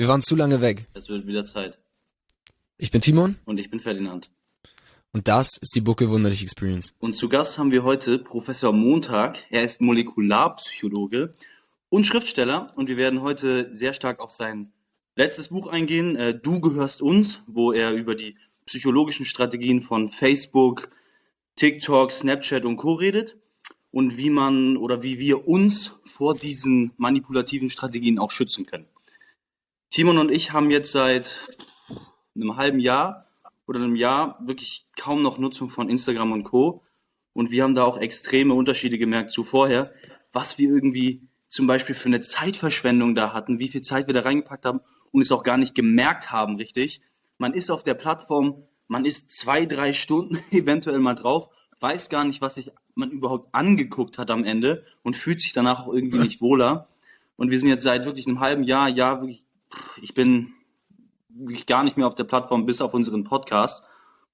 Wir waren zu lange weg. Es wird wieder Zeit. Ich bin Timon. Und ich bin Ferdinand. Und das ist die Bucke Wunderlich Experience. Und zu Gast haben wir heute Professor Montag. Er ist Molekularpsychologe und Schriftsteller. Und wir werden heute sehr stark auf sein letztes Buch eingehen, äh, Du gehörst uns, wo er über die psychologischen Strategien von Facebook, TikTok, Snapchat und Co. redet und wie man oder wie wir uns vor diesen manipulativen Strategien auch schützen können. Timon und ich haben jetzt seit einem halben Jahr oder einem Jahr wirklich kaum noch Nutzung von Instagram und Co. Und wir haben da auch extreme Unterschiede gemerkt zu vorher, was wir irgendwie zum Beispiel für eine Zeitverschwendung da hatten, wie viel Zeit wir da reingepackt haben und es auch gar nicht gemerkt haben, richtig. Man ist auf der Plattform, man ist zwei, drei Stunden eventuell mal drauf, weiß gar nicht, was sich man überhaupt angeguckt hat am Ende und fühlt sich danach auch irgendwie nicht wohler. Und wir sind jetzt seit wirklich einem halben Jahr, ja, wirklich ich bin wirklich gar nicht mehr auf der Plattform bis auf unseren Podcast.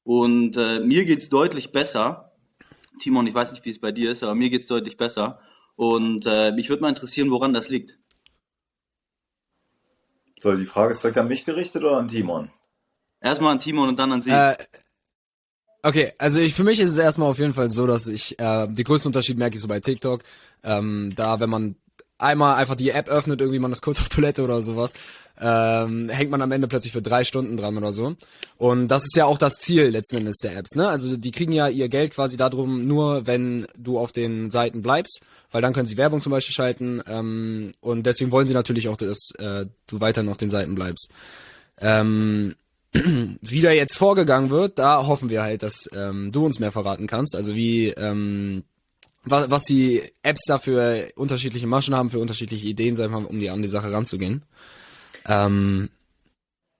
Und äh, mir geht es deutlich besser. Timon, ich weiß nicht, wie es bei dir ist, aber mir geht es deutlich besser. Und äh, mich würde mal interessieren, woran das liegt. So, die Frage ist direkt an mich gerichtet oder an Timon? Erstmal an Timon und dann an Sie. Äh, okay, also ich, für mich ist es erstmal auf jeden Fall so, dass ich, äh, die größten Unterschied merke ich so bei TikTok. Ähm, da, wenn man einmal einfach die App öffnet, irgendwie man ist kurz auf Toilette oder sowas, ähm, hängt man am Ende plötzlich für drei Stunden dran oder so. Und das ist ja auch das Ziel letzten Endes der Apps, ne? Also die kriegen ja ihr Geld quasi darum, nur wenn du auf den Seiten bleibst, weil dann können sie Werbung zum Beispiel schalten ähm, und deswegen wollen sie natürlich auch, dass äh, du weiterhin auf den Seiten bleibst. Ähm, wie da jetzt vorgegangen wird, da hoffen wir halt, dass ähm, du uns mehr verraten kannst. Also wie ähm, was, was die Apps da für unterschiedliche Maschen haben, für unterschiedliche Ideen, sagen wir, um die, an die Sache ranzugehen. Ähm,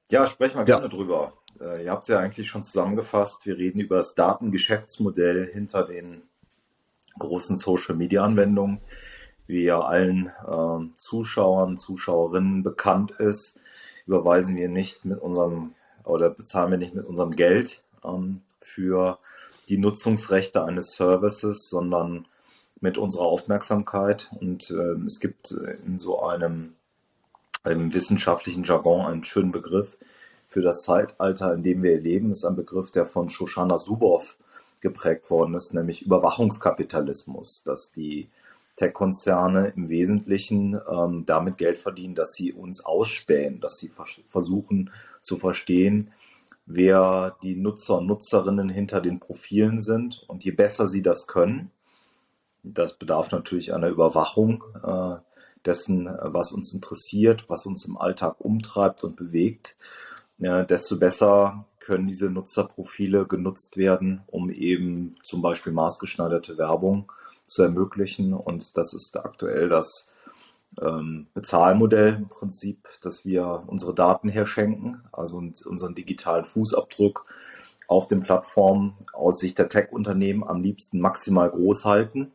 ja, sprechen wir ja. gerne drüber. Äh, ihr habt es ja eigentlich schon zusammengefasst. Wir reden über das Datengeschäftsmodell hinter den großen Social-Media-Anwendungen, wie ja allen äh, Zuschauern, Zuschauerinnen bekannt ist, überweisen wir nicht mit unserem oder bezahlen wir nicht mit unserem Geld ähm, für die Nutzungsrechte eines Services, sondern mit unserer Aufmerksamkeit. Und äh, es gibt in so einem, einem wissenschaftlichen Jargon einen schönen Begriff für das Zeitalter, in dem wir leben. Das ist ein Begriff, der von Shoshana Zuboff geprägt worden ist, nämlich Überwachungskapitalismus, dass die Tech-Konzerne im Wesentlichen ähm, damit Geld verdienen, dass sie uns ausspähen, dass sie vers versuchen zu verstehen, wer die Nutzer und Nutzerinnen hinter den Profilen sind. Und je besser sie das können, das bedarf natürlich einer Überwachung äh, dessen, was uns interessiert, was uns im Alltag umtreibt und bewegt, desto besser können diese Nutzerprofile genutzt werden, um eben zum Beispiel maßgeschneiderte Werbung zu ermöglichen. Und das ist aktuell das ähm, Bezahlmodell im Prinzip, dass wir unsere Daten herschenken, also unseren digitalen Fußabdruck auf den Plattformen aus Sicht der Tech-Unternehmen am liebsten maximal groß halten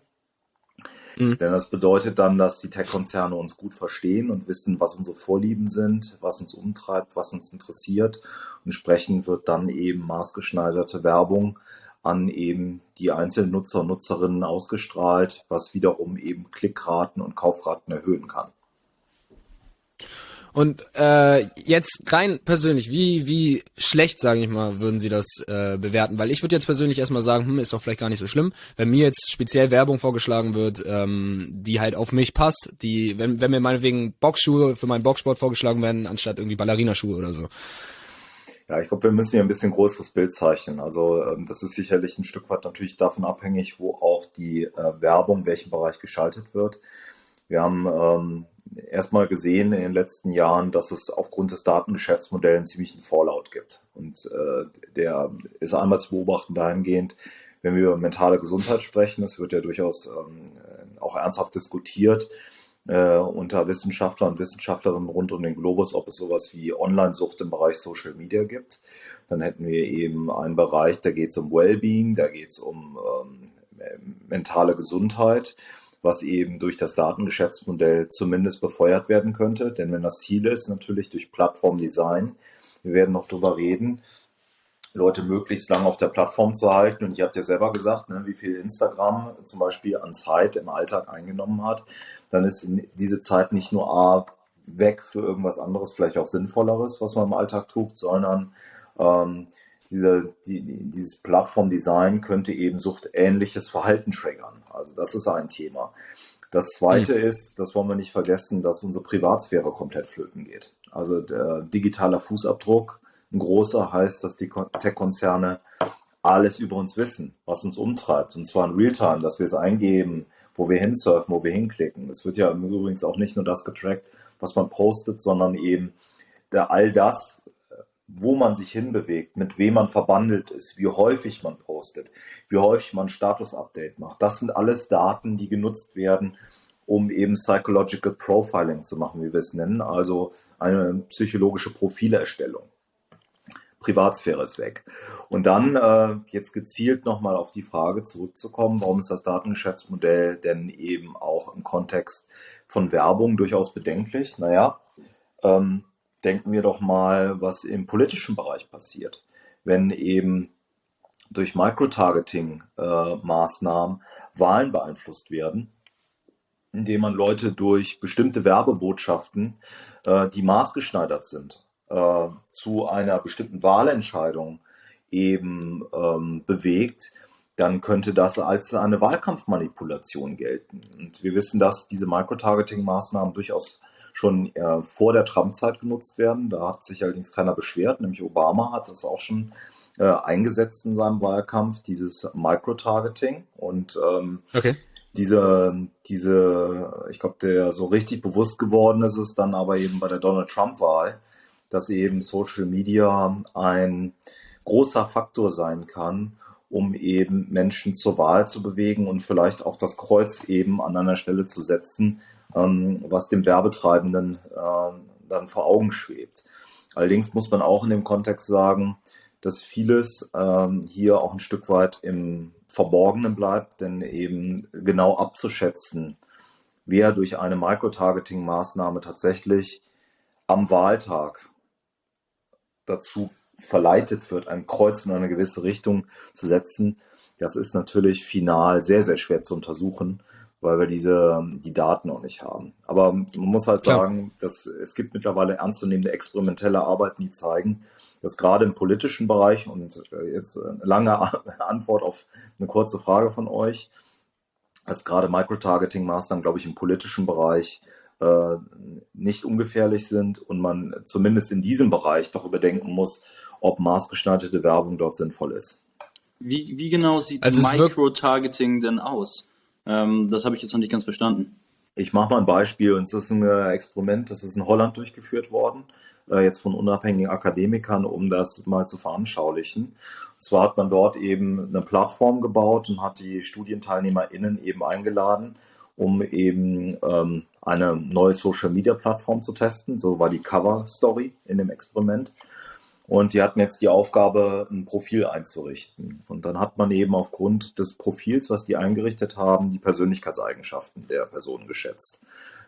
Mhm. Denn das bedeutet dann, dass die Tech-Konzerne uns gut verstehen und wissen, was unsere Vorlieben sind, was uns umtreibt, was uns interessiert. Entsprechend wird dann eben maßgeschneiderte Werbung an eben die einzelnen Nutzer und Nutzerinnen ausgestrahlt, was wiederum eben Klickraten und Kaufraten erhöhen kann. Und äh, jetzt rein persönlich, wie wie schlecht, sage ich mal, würden Sie das äh, bewerten? Weil ich würde jetzt persönlich erstmal sagen, hm, ist doch vielleicht gar nicht so schlimm, wenn mir jetzt speziell Werbung vorgeschlagen wird, ähm, die halt auf mich passt, die, wenn, wenn mir meinetwegen Boxschuhe für meinen Boxsport vorgeschlagen werden, anstatt irgendwie Ballerinaschuhe oder so. Ja, ich glaube, wir müssen hier ein bisschen größeres Bild zeichnen. Also ähm, das ist sicherlich ein Stück weit natürlich davon abhängig, wo auch die äh, Werbung, in welchem Bereich geschaltet wird. Wir haben ähm, erstmal gesehen in den letzten Jahren, dass es aufgrund des Datengeschäftsmodells einen ziemlichen Fallout gibt. Und äh, der ist einmal zu beobachten dahingehend, wenn wir über mentale Gesundheit sprechen, das wird ja durchaus ähm, auch ernsthaft diskutiert äh, unter Wissenschaftler und Wissenschaftlerinnen rund um den Globus, ob es sowas wie Online-Sucht im Bereich Social Media gibt. Dann hätten wir eben einen Bereich, da geht es um Wellbeing, da geht es um ähm, mentale Gesundheit was eben durch das Datengeschäftsmodell zumindest befeuert werden könnte. Denn wenn das Ziel ist, natürlich durch Plattformdesign, wir werden noch drüber reden, Leute möglichst lange auf der Plattform zu halten. Und ich habe dir selber gesagt, ne, wie viel Instagram zum Beispiel an Zeit im Alltag eingenommen hat. Dann ist diese Zeit nicht nur A, weg für irgendwas anderes, vielleicht auch Sinnvolleres, was man im Alltag tut, sondern ähm, diese, die, dieses Plattformdesign könnte eben suchtähnliches Verhalten triggern. Also das ist ein Thema. Das zweite mhm. ist, das wollen wir nicht vergessen, dass unsere Privatsphäre komplett flöten geht. Also der digitaler Fußabdruck, ein großer heißt, dass die Tech-Konzerne alles über uns wissen, was uns umtreibt. Und zwar in Realtime, dass wir es eingeben, wo wir hinsurfen, wo wir hinklicken. Es wird ja übrigens auch nicht nur das getrackt, was man postet, sondern eben der, all das, wo man sich hinbewegt, mit wem man verbandelt ist, wie häufig man postet, wie häufig man Status-Update macht. Das sind alles Daten, die genutzt werden, um eben Psychological Profiling zu machen, wie wir es nennen, also eine psychologische Profilerstellung. Privatsphäre ist weg. Und dann äh, jetzt gezielt nochmal auf die Frage zurückzukommen, warum ist das Datengeschäftsmodell denn eben auch im Kontext von Werbung durchaus bedenklich? Naja, ähm, denken wir doch mal, was im politischen Bereich passiert. Wenn eben durch Microtargeting-Maßnahmen äh, Wahlen beeinflusst werden, indem man Leute durch bestimmte Werbebotschaften, äh, die maßgeschneidert sind, äh, zu einer bestimmten Wahlentscheidung eben ähm, bewegt, dann könnte das als eine Wahlkampfmanipulation gelten. Und wir wissen, dass diese Microtargeting-Maßnahmen durchaus schon äh, vor der Trump-Zeit genutzt werden. Da hat sich allerdings keiner beschwert, nämlich Obama hat das auch schon äh, eingesetzt in seinem Wahlkampf, dieses Microtargeting. Und ähm, okay. diese, diese, ich glaube, der so richtig bewusst geworden ist es dann aber eben bei der Donald Trump-Wahl, dass eben Social Media ein großer Faktor sein kann, um eben Menschen zur Wahl zu bewegen und vielleicht auch das Kreuz eben an einer Stelle zu setzen, ähm, was dem Werbetreibenden äh, dann vor Augen schwebt. Allerdings muss man auch in dem Kontext sagen, dass vieles ähm, hier auch ein Stück weit im Verborgenen bleibt, denn eben genau abzuschätzen, wer durch eine Microtargeting-Maßnahme tatsächlich am Wahltag dazu verleitet wird, ein Kreuz in eine gewisse Richtung zu setzen, das ist natürlich final sehr, sehr schwer zu untersuchen, weil wir diese, die Daten noch nicht haben. Aber man muss halt Klar. sagen, dass es gibt mittlerweile ernstzunehmende experimentelle Arbeiten, die zeigen, dass gerade im politischen Bereich, und äh, jetzt eine lange Antwort auf eine kurze Frage von euch, dass gerade Microtargeting-Maßnahmen, glaube ich, im politischen Bereich äh, nicht ungefährlich sind und man zumindest in diesem Bereich doch überdenken muss, ob maßgeschneiderte Werbung dort sinnvoll ist. Wie, wie genau sieht also Microtargeting denn aus? Ähm, das habe ich jetzt noch nicht ganz verstanden. Ich mache mal ein Beispiel. Und das ist ein äh, Experiment, das ist in Holland durchgeführt worden, äh, jetzt von unabhängigen Akademikern, um das mal zu veranschaulichen. Und zwar hat man dort eben eine Plattform gebaut und hat die StudienteilnehmerInnen eben eingeladen, um eben ähm, eine neue Social-Media-Plattform zu testen. So war die Cover-Story in dem Experiment. Und die hatten jetzt die Aufgabe, ein Profil einzurichten. Und dann hat man eben aufgrund des Profils, was die eingerichtet haben, die Persönlichkeitseigenschaften der Person geschätzt.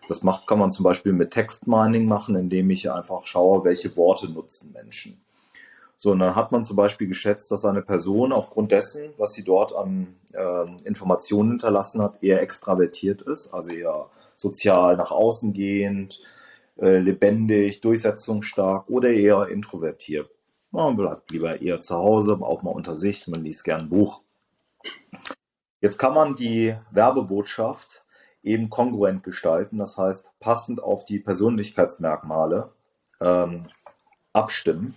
Das macht, kann man zum Beispiel mit Textmining machen, indem ich einfach schaue, welche Worte nutzen Menschen. So, und dann hat man zum Beispiel geschätzt, dass eine Person aufgrund dessen, was sie dort an äh, Informationen hinterlassen hat, eher extravertiert ist, also eher sozial nach außen gehend, äh, lebendig, durchsetzungsstark oder eher introvertiert. Man bleibt lieber eher zu Hause, auch mal unter sich, man liest gern ein Buch. Jetzt kann man die Werbebotschaft eben kongruent gestalten, das heißt passend auf die Persönlichkeitsmerkmale ähm, abstimmen.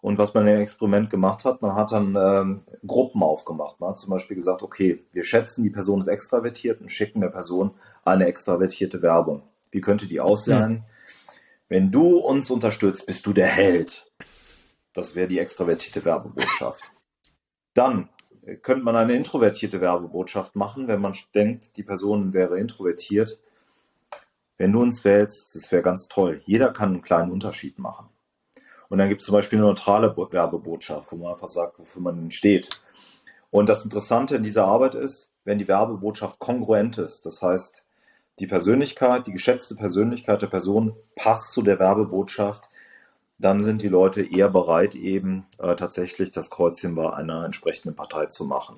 Und was man im Experiment gemacht hat, man hat dann ähm, Gruppen aufgemacht. Man hat zum Beispiel gesagt, okay, wir schätzen, die Person ist extravertiert und schicken der Person eine extravertierte Werbung. Wie könnte die aussehen? Mhm. Wenn du uns unterstützt, bist du der Held. Das wäre die extravertierte Werbebotschaft. Dann könnte man eine introvertierte Werbebotschaft machen, wenn man denkt, die Person wäre introvertiert. Wenn du uns wählst, das wäre ganz toll. Jeder kann einen kleinen Unterschied machen. Und dann gibt es zum Beispiel eine neutrale Werbebotschaft, wo man einfach sagt, wofür man steht. Und das Interessante in dieser Arbeit ist, wenn die Werbebotschaft kongruent ist, das heißt, die Persönlichkeit, die geschätzte Persönlichkeit der Person passt zu der Werbebotschaft, dann sind die Leute eher bereit, eben äh, tatsächlich das Kreuzchen bei einer entsprechenden Partei zu machen.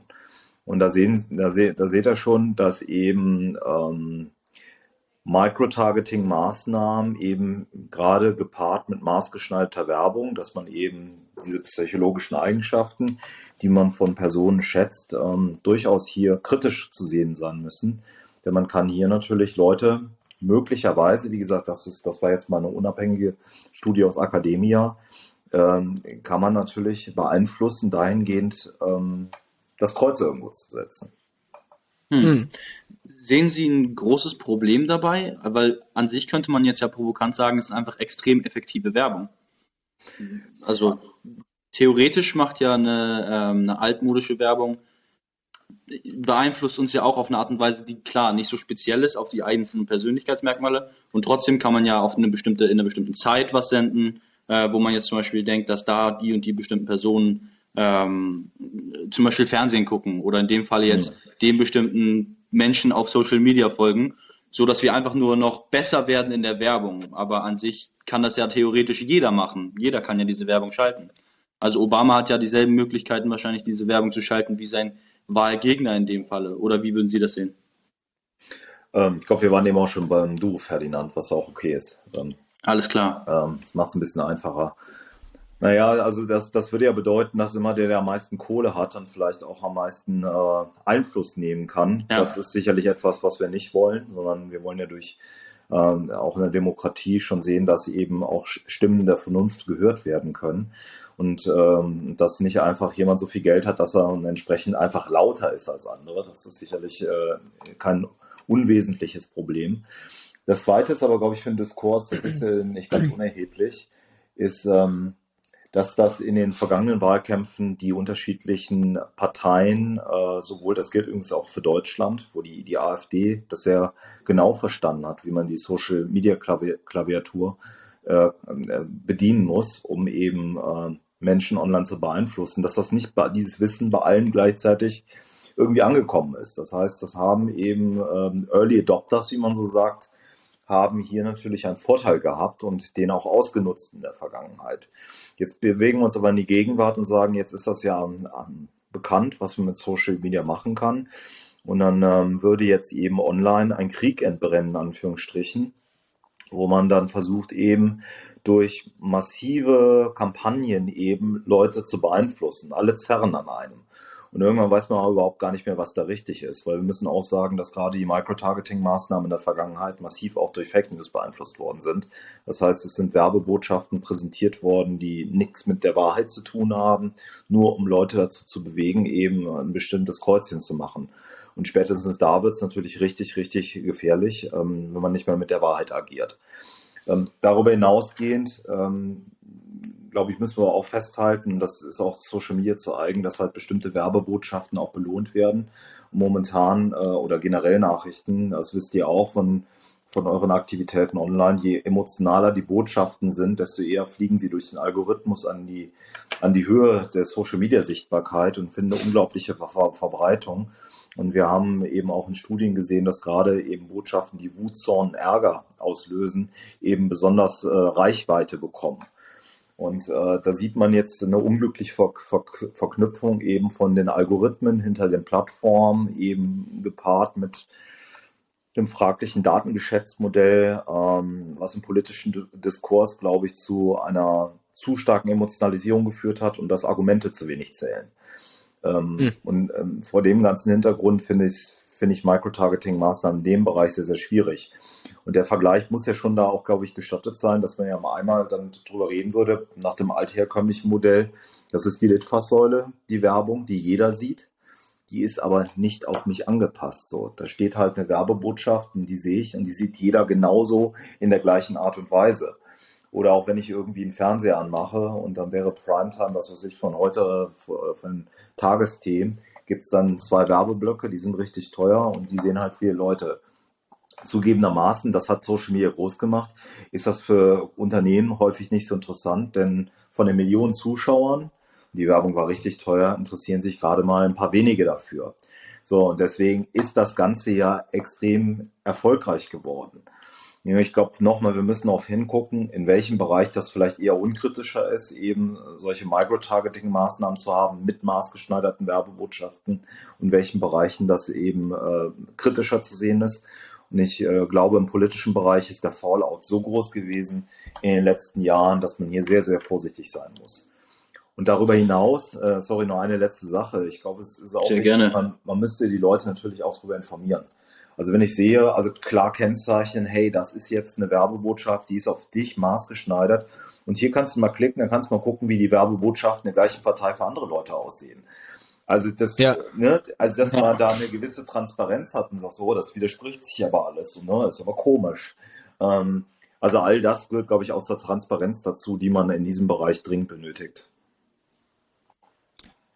Und da, sehen, da, se, da seht ihr schon, dass eben ähm, Microtargeting-Maßnahmen eben gerade gepaart mit maßgeschneiderter Werbung, dass man eben diese psychologischen Eigenschaften, die man von Personen schätzt, ähm, durchaus hier kritisch zu sehen sein müssen. Denn man kann hier natürlich Leute möglicherweise, wie gesagt, das ist, das war jetzt mal eine unabhängige Studie aus Academia, ähm, kann man natürlich beeinflussen, dahingehend ähm, das Kreuz irgendwo zu setzen. Hm. Hm. Sehen Sie ein großes Problem dabei? Weil an sich könnte man jetzt ja provokant sagen, es ist einfach extrem effektive Werbung. Also theoretisch macht ja eine, ähm, eine altmodische Werbung beeinflusst uns ja auch auf eine Art und Weise, die klar nicht so speziell ist auf die einzelnen Persönlichkeitsmerkmale. Und trotzdem kann man ja auf eine bestimmte, in einer bestimmten Zeit was senden, äh, wo man jetzt zum Beispiel denkt, dass da die und die bestimmten Personen ähm, zum Beispiel Fernsehen gucken oder in dem Fall jetzt ja. dem bestimmten Menschen auf Social Media folgen, so dass wir einfach nur noch besser werden in der Werbung. Aber an sich kann das ja theoretisch jeder machen. Jeder kann ja diese Werbung schalten. Also Obama hat ja dieselben Möglichkeiten wahrscheinlich diese Werbung zu schalten wie sein Wahlgegner in dem Falle? Oder wie würden Sie das sehen? Ähm, ich glaube, wir waren eben auch schon beim Du, Ferdinand, was auch okay ist. Ähm, Alles klar. Ähm, das macht es ein bisschen einfacher. Naja, also das, das würde ja bedeuten, dass immer der, der am meisten Kohle hat, dann vielleicht auch am meisten äh, Einfluss nehmen kann. Ja. Das ist sicherlich etwas, was wir nicht wollen, sondern wir wollen ja durch ähm, auch in der Demokratie schon sehen, dass eben auch Stimmen der Vernunft gehört werden können und ähm, dass nicht einfach jemand so viel Geld hat, dass er entsprechend einfach lauter ist als andere. Das ist sicherlich äh, kein unwesentliches Problem. Das Zweite ist aber, glaube ich, für den Diskurs, das ist äh, nicht ganz unerheblich, ist, ähm, dass das in den vergangenen Wahlkämpfen die unterschiedlichen Parteien, äh, sowohl das gilt übrigens auch für Deutschland, wo die, die AfD das sehr genau verstanden hat, wie man die Social Media Klaviatur äh, äh, bedienen muss, um eben äh, Menschen online zu beeinflussen, dass das nicht dieses Wissen bei allen gleichzeitig irgendwie angekommen ist. Das heißt, das haben eben ähm, Early Adopters, wie man so sagt, haben hier natürlich einen Vorteil gehabt und den auch ausgenutzt in der Vergangenheit. Jetzt bewegen wir uns aber in die Gegenwart und sagen, jetzt ist das ja ähm, bekannt, was man mit Social Media machen kann. Und dann ähm, würde jetzt eben online ein Krieg entbrennen, Anführungsstrichen, wo man dann versucht eben durch massive Kampagnen eben Leute zu beeinflussen. Alle zerren an einem. Und irgendwann weiß man auch überhaupt gar nicht mehr, was da richtig ist, weil wir müssen auch sagen, dass gerade die Microtargeting-Maßnahmen in der Vergangenheit massiv auch durch Fake News beeinflusst worden sind. Das heißt, es sind Werbebotschaften präsentiert worden, die nichts mit der Wahrheit zu tun haben, nur um Leute dazu zu bewegen, eben ein bestimmtes Kreuzchen zu machen. Und spätestens da wird es natürlich richtig, richtig gefährlich, ähm, wenn man nicht mehr mit der Wahrheit agiert. Ähm, darüber hinausgehend ähm, glaube ich, müssen wir auch festhalten, das ist auch Social Media zu eigen, dass halt bestimmte Werbebotschaften auch belohnt werden. momentan äh, oder generell Nachrichten, das wisst ihr auch von, von euren Aktivitäten online, je emotionaler die Botschaften sind, desto eher fliegen sie durch den Algorithmus an die, an die Höhe der Social Media Sichtbarkeit und finden eine unglaubliche Ver Verbreitung. Und wir haben eben auch in Studien gesehen, dass gerade eben Botschaften, die Wut, Zorn, Ärger auslösen, eben besonders äh, Reichweite bekommen. Und äh, da sieht man jetzt eine unglückliche Ver Ver Verknüpfung eben von den Algorithmen hinter den Plattformen, eben gepaart mit dem fraglichen Datengeschäftsmodell, ähm, was im politischen Diskurs, glaube ich, zu einer zu starken Emotionalisierung geführt hat und dass Argumente zu wenig zählen. Ähm, mhm. Und ähm, vor dem ganzen Hintergrund finde ich finde ich Microtargeting-Maßnahmen in dem Bereich sehr, sehr schwierig. Und der Vergleich muss ja schon da auch, glaube ich, gestattet sein, dass man ja mal einmal dann drüber reden würde, nach dem altherkömmlichen Modell. Das ist die Litfaßsäule, die Werbung, die jeder sieht. Die ist aber nicht auf mich angepasst. So, da steht halt eine Werbebotschaft und die sehe ich und die sieht jeder genauso in der gleichen Art und Weise. Oder auch wenn ich irgendwie einen Fernseher anmache und dann wäre Primetime, was weiß ich, von heute, von Tagesthemen, gibt es dann zwei Werbeblöcke, die sind richtig teuer und die sehen halt viele Leute. Zugegebenermaßen, das hat Social Media groß gemacht, ist das für Unternehmen häufig nicht so interessant, denn von den Millionen Zuschauern, die Werbung war richtig teuer, interessieren sich gerade mal ein paar wenige dafür. So, und deswegen ist das Ganze ja extrem erfolgreich geworden. Ich glaube nochmal, wir müssen auch hingucken, in welchem Bereich das vielleicht eher unkritischer ist, eben solche Microtargeting-Maßnahmen zu haben mit maßgeschneiderten Werbebotschaften und welchen Bereichen das eben äh, kritischer zu sehen ist. Und ich äh, glaube, im politischen Bereich ist der Fallout so groß gewesen in den letzten Jahren, dass man hier sehr, sehr vorsichtig sein muss. Und darüber hinaus, äh, sorry, noch eine letzte Sache. Ich glaube, es ist auch Sehr wichtig, gerne. man, man müsste die Leute natürlich auch darüber informieren. Also wenn ich sehe, also klar kennzeichnen, hey, das ist jetzt eine Werbebotschaft, die ist auf dich maßgeschneidert. Und hier kannst du mal klicken, dann kannst du mal gucken, wie die Werbebotschaften der gleichen Partei für andere Leute aussehen. Also das, Ja. ne, also dass man da eine gewisse Transparenz hat und sagt, so, das widerspricht sich aber alles, so, ne, ist aber komisch. Ähm, also all das gehört, glaube ich, auch zur Transparenz dazu, die man in diesem Bereich dringend benötigt.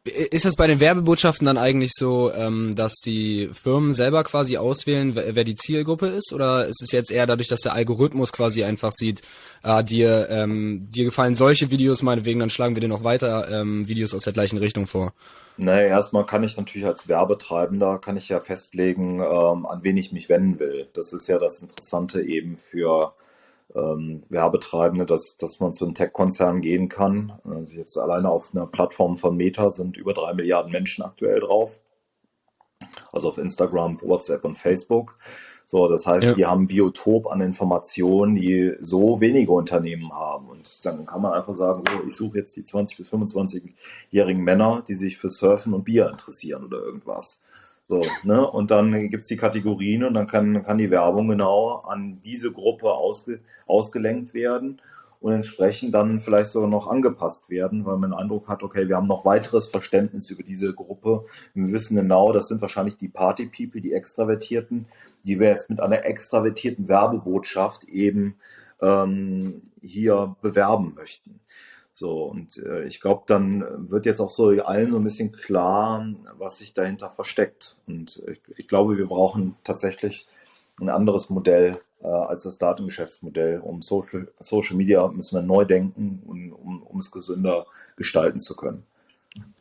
Ist es bei den Werbebotschaften dann eigentlich so, ähm, dass die Firmen selber quasi auswählen, wer, wer die Zielgruppe ist? Oder ist es jetzt eher dadurch, dass der Algorithmus quasi einfach sieht, äh, dir, ähm, dir gefallen solche Videos, meinetwegen, dann schlagen wir dir noch weiter ähm, Videos aus der gleichen Richtung vor? Naja, erstmal kann ich natürlich als Werbetreibender, kann ich ja festlegen, ähm, an wen ich mich wenden will. Das ist ja das Interessante eben für ähm, Werbetreibende, dass, dass man zu einem Tech-Konzern gehen kann. Also jetzt alleine auf einer Plattform von Meta sind über drei Milliarden Menschen aktuell drauf. Also auf Instagram, WhatsApp und Facebook. So, das heißt, Ja. die haben Biotop an Informationen, die so wenige Unternehmen haben. Und dann kann man einfach sagen, so, ich suche jetzt die 20- bis 25-jährigen Männer, die sich für Surfen und Bier interessieren oder irgendwas. So, ne? Und dann gibt's die Kategorien und dann kann, kann die Werbung genau an diese Gruppe ausge, ausgelenkt werden und entsprechend dann vielleicht sogar noch angepasst werden, weil man den Eindruck hat, okay, wir haben noch weiteres Verständnis über diese Gruppe. Wir wissen genau, das sind wahrscheinlich die Party-People, die Extravertierten, die wir jetzt mit einer extravertierten Werbebotschaft eben ähm, hier bewerben möchten. So, und äh, ich glaube, dann wird jetzt auch so allen so ein bisschen klar, was sich dahinter versteckt. Und ich, ich glaube, wir brauchen tatsächlich ein anderes Modell äh, als das Datengeschäftsmodell. Um Social, Social Media müssen wir neu denken, und, um, um es gesünder gestalten zu können.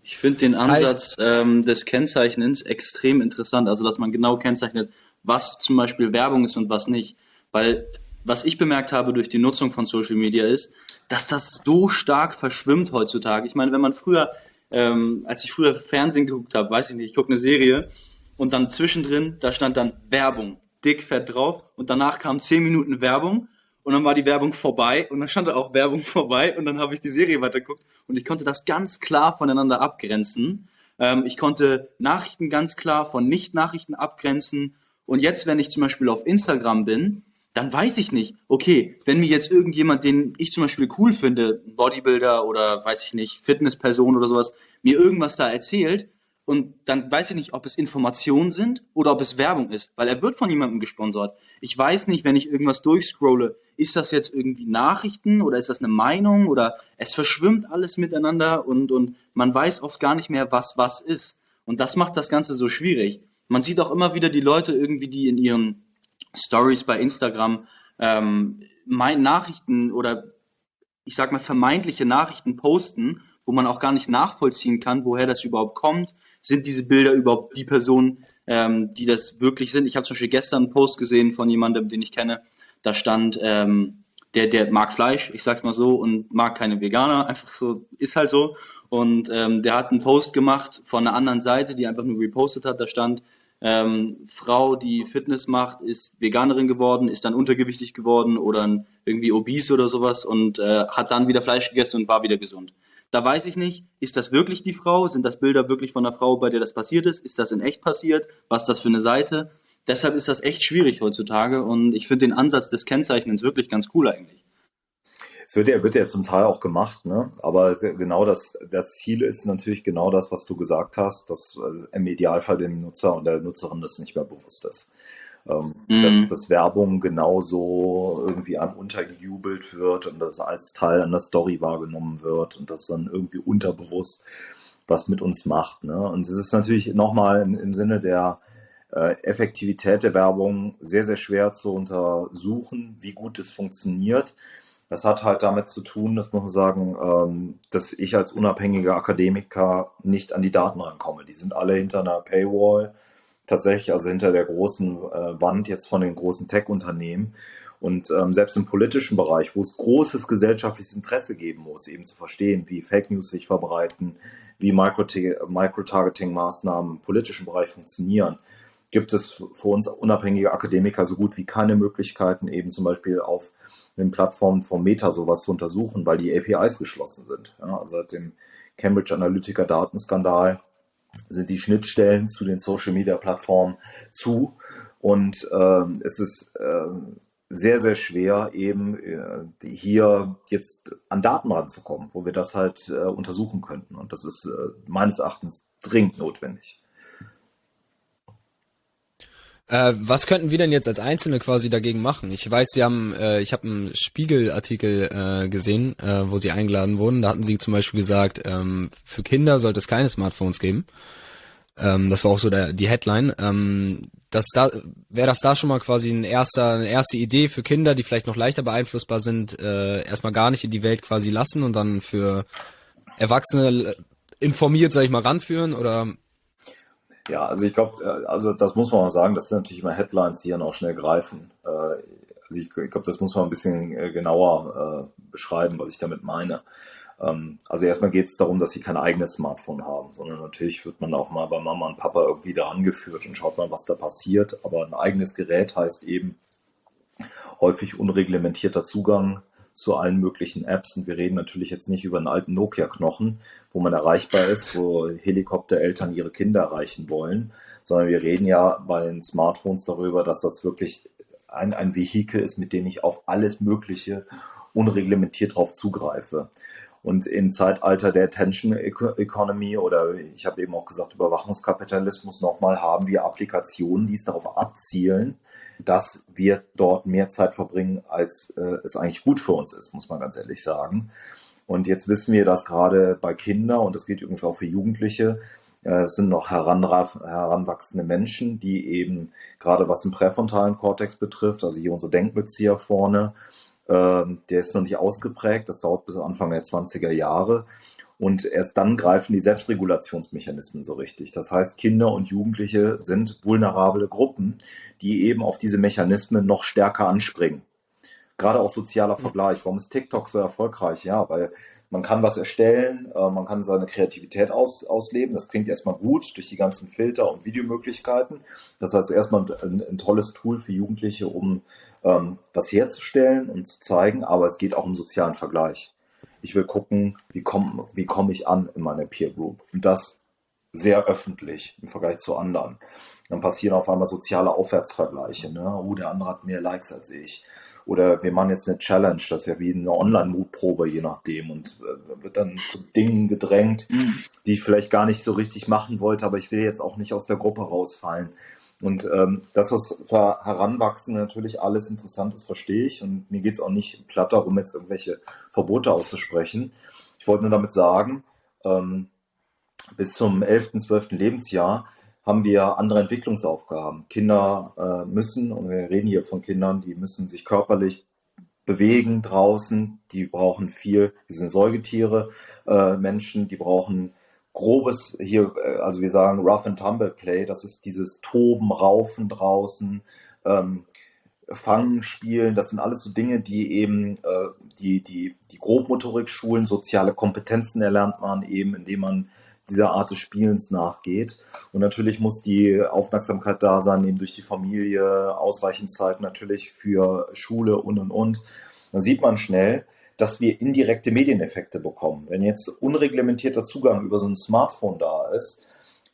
Ich finde den Ansatz ähm, des Kennzeichnens extrem interessant, also dass man genau kennzeichnet, was zum Beispiel Werbung ist und was nicht. Weil was ich bemerkt habe durch die Nutzung von Social Media ist, dass das so stark verschwimmt heutzutage. Ich meine, wenn man früher, ähm, als ich früher Fernsehen geguckt habe, weiß ich nicht, ich gucke eine Serie und dann zwischendrin, da stand dann Werbung, dick fett drauf und danach kam 10 Minuten Werbung und dann war die Werbung vorbei und dann stand da auch Werbung vorbei und dann habe ich die Serie weitergeguckt und ich konnte das ganz klar voneinander abgrenzen. Ähm, ich konnte Nachrichten ganz klar von Nicht-Nachrichten abgrenzen und jetzt, wenn ich zum Beispiel auf Instagram bin, dann weiß ich nicht, okay, wenn mir jetzt irgendjemand, den ich zum Beispiel cool finde, Bodybuilder oder weiß ich nicht, Fitnessperson oder sowas, mir irgendwas da erzählt und dann weiß ich nicht, ob es Informationen sind oder ob es Werbung ist, weil er wird von jemandem gesponsert. Ich weiß nicht, wenn ich irgendwas durchscrolle, ist das jetzt irgendwie Nachrichten oder ist das eine Meinung oder es verschwimmt alles miteinander und, und man weiß oft gar nicht mehr, was was ist. Und das macht das Ganze so schwierig. Man sieht auch immer wieder die Leute irgendwie, die in ihren Stories bei Instagram ähm, Nachrichten oder ich sag mal vermeintliche Nachrichten posten, wo man auch gar nicht nachvollziehen kann, woher das überhaupt kommt. Sind diese Bilder überhaupt die Personen, ähm, die das wirklich sind? Ich habe zum Beispiel gestern einen Post gesehen von jemandem, den ich kenne. Da stand, ähm, der, der mag Fleisch, ich sag's mal so, und mag keine Veganer, einfach so, ist halt so. Und ähm, der hat einen Post gemacht von einer anderen Seite, die einfach nur repostet hat. Da stand, ähm, Frau, die Fitness macht, ist Veganerin geworden, ist dann untergewichtig geworden oder irgendwie obese oder sowas und äh, hat dann wieder Fleisch gegessen und war wieder gesund. Da weiß ich nicht, ist das wirklich die Frau? Sind das Bilder wirklich von der Frau, bei der das passiert ist? Ist das in echt passiert? Was ist das für eine Seite? Deshalb ist das echt schwierig heutzutage und ich finde den Ansatz des Kennzeichnens wirklich ganz cool eigentlich. Es wird ja, wird ja zum Teil auch gemacht, ne? aber genau das, das Ziel ist natürlich genau das, was du gesagt hast, dass äh, im Idealfall dem Nutzer und der Nutzerin das nicht mehr bewusst ist. Ähm, Mhm. dass, dass Werbung genauso irgendwie einem untergejubelt wird und das als Teil einer Story wahrgenommen wird und das dann irgendwie unterbewusst was mit uns macht. Ne? Und es ist natürlich nochmal im, im Sinne der äh, Effektivität der Werbung sehr, sehr schwer zu untersuchen, wie gut es funktioniert. Das hat halt damit zu tun, das muss man sagen, ähm, dass ich als unabhängiger Akademiker nicht an die Daten rankomme. Die sind alle hinter einer Paywall, tatsächlich, also hinter der großen äh, Wand jetzt von den großen Tech-Unternehmen. Und ähm, selbst im politischen Bereich, wo es großes gesellschaftliches Interesse geben muss, eben zu verstehen, wie Fake News sich verbreiten, wie Micro- Microtargeting-Maßnahmen im politischen Bereich funktionieren, gibt es für uns unabhängige Akademiker so gut wie keine Möglichkeiten, eben zum Beispiel auf den Plattformen von Meta sowas zu untersuchen, weil die APIs geschlossen sind. Ja, seit dem Cambridge Analytica Datenskandal sind die Schnittstellen zu den Social Media Plattformen zu und äh, es ist äh, sehr, sehr schwer, eben äh, hier jetzt an Daten ranzukommen, wo wir das halt äh, untersuchen könnten. Und das ist äh, meines Erachtens dringend notwendig. Äh, was könnten wir denn jetzt als Einzelne quasi dagegen machen? Ich weiß, Sie haben, äh, ich habe einen Spiegelartikel äh, gesehen, äh, wo Sie eingeladen wurden. Da hatten Sie zum Beispiel gesagt, ähm, für Kinder sollte es keine Smartphones geben. Ähm, das war auch so der, die Headline. Ähm, das da wäre das da schon mal quasi ein erster, eine erste Idee für Kinder, die vielleicht noch leichter beeinflussbar sind, äh, erstmal gar nicht in die Welt quasi lassen und dann für Erwachsene informiert, sag ich mal, ranführen oder ja, also ich glaube, äh, also das muss man mal sagen, das sind natürlich immer Headlines, die dann auch schnell greifen. Äh, also ich, ich glaube, das muss man ein bisschen äh, genauer beschreiben, was ich damit meine. Ähm, also erstmal geht es darum, dass sie kein eigenes Smartphone haben, sondern natürlich wird man auch mal bei Mama und Papa irgendwie da angeführt und schaut mal, was da passiert. Aber ein eigenes Gerät heißt eben häufig unreglementierter Zugang zu allen möglichen Apps. Und wir reden natürlich jetzt nicht über einen alten Nokia-Knochen, wo man erreichbar ist, wo Helikoptereltern ihre Kinder erreichen wollen, sondern wir reden ja bei den Smartphones darüber, dass das wirklich ein, ein Vehikel ist, mit dem ich auf alles Mögliche unreglementiert drauf zugreife. Und im Zeitalter der Attention Economy oder ich habe eben auch gesagt Überwachungskapitalismus nochmal haben wir Applikationen, die es darauf abzielen, dass wir dort mehr Zeit verbringen, als äh, es eigentlich gut für uns ist, muss man ganz ehrlich sagen. Und jetzt wissen wir, dass gerade bei Kindern, und das gilt übrigens auch für Jugendliche, äh, es sind noch heranwachsende Menschen, die eben gerade was den präfrontalen Kortex betrifft, also hier unsere Denkmütze hier vorne, ähm, der ist noch nicht ausgeprägt, das dauert bis Anfang der 20er Jahre. Und erst dann greifen die Selbstregulationsmechanismen so richtig. Das heißt, Kinder und Jugendliche sind vulnerable Gruppen, die eben auf diese Mechanismen noch stärker anspringen. Gerade auch sozialer Vergleich. Warum ist TikTok so erfolgreich? Ja, weil man kann was erstellen, äh, man kann seine Kreativität aus, ausleben. Das klingt erstmal gut durch die ganzen Filter und Videomöglichkeiten. Das heißt erstmal ein, ein tolles Tool für Jugendliche, um ähm, was herzustellen und zu zeigen, aber es geht auch um sozialen Vergleich. Ich will gucken, wie komme wie komm ich an in meiner Peer Group. Und das sehr öffentlich im Vergleich zu anderen. Dann passieren auf einmal soziale Aufwärtsvergleiche. Ne? Oh, der andere hat mehr Likes als ich. Oder wir machen jetzt eine Challenge, das ist ja wie eine Online-Mutprobe, je nachdem. Und äh, wird dann zu Dingen gedrängt, mhm. die ich vielleicht gar nicht so richtig machen wollte, aber ich will jetzt auch nicht aus der Gruppe rausfallen. Und ähm, dass das für Heranwachsende natürlich alles interessant ist, verstehe ich. Und mir geht es auch nicht platt darum, jetzt irgendwelche Verbote auszusprechen. Ich wollte nur damit sagen, ähm, bis zum 11., 12. Lebensjahr haben wir andere Entwicklungsaufgaben. Kinder äh, müssen, und wir reden hier von Kindern, die müssen sich körperlich bewegen draußen, die brauchen viel, die sind Säugetiere, äh, Menschen, die brauchen grobes hier, äh, also wir sagen Rough and Tumble Play, das ist dieses Toben, Raufen draußen, ähm, Fangen, Spielen, das sind alles so Dinge, die eben äh, die, die, die Grobmotorik schulen, soziale Kompetenzen erlernt man eben, indem man dieser Art des Spielens nachgeht. Und natürlich muss die Aufmerksamkeit da sein, eben durch die Familie, ausreichend Zeit natürlich für Schule und und und. Da sieht man schnell, dass wir indirekte Medieneffekte bekommen. Wenn jetzt unreglementierter Zugang über so ein Smartphone da ist,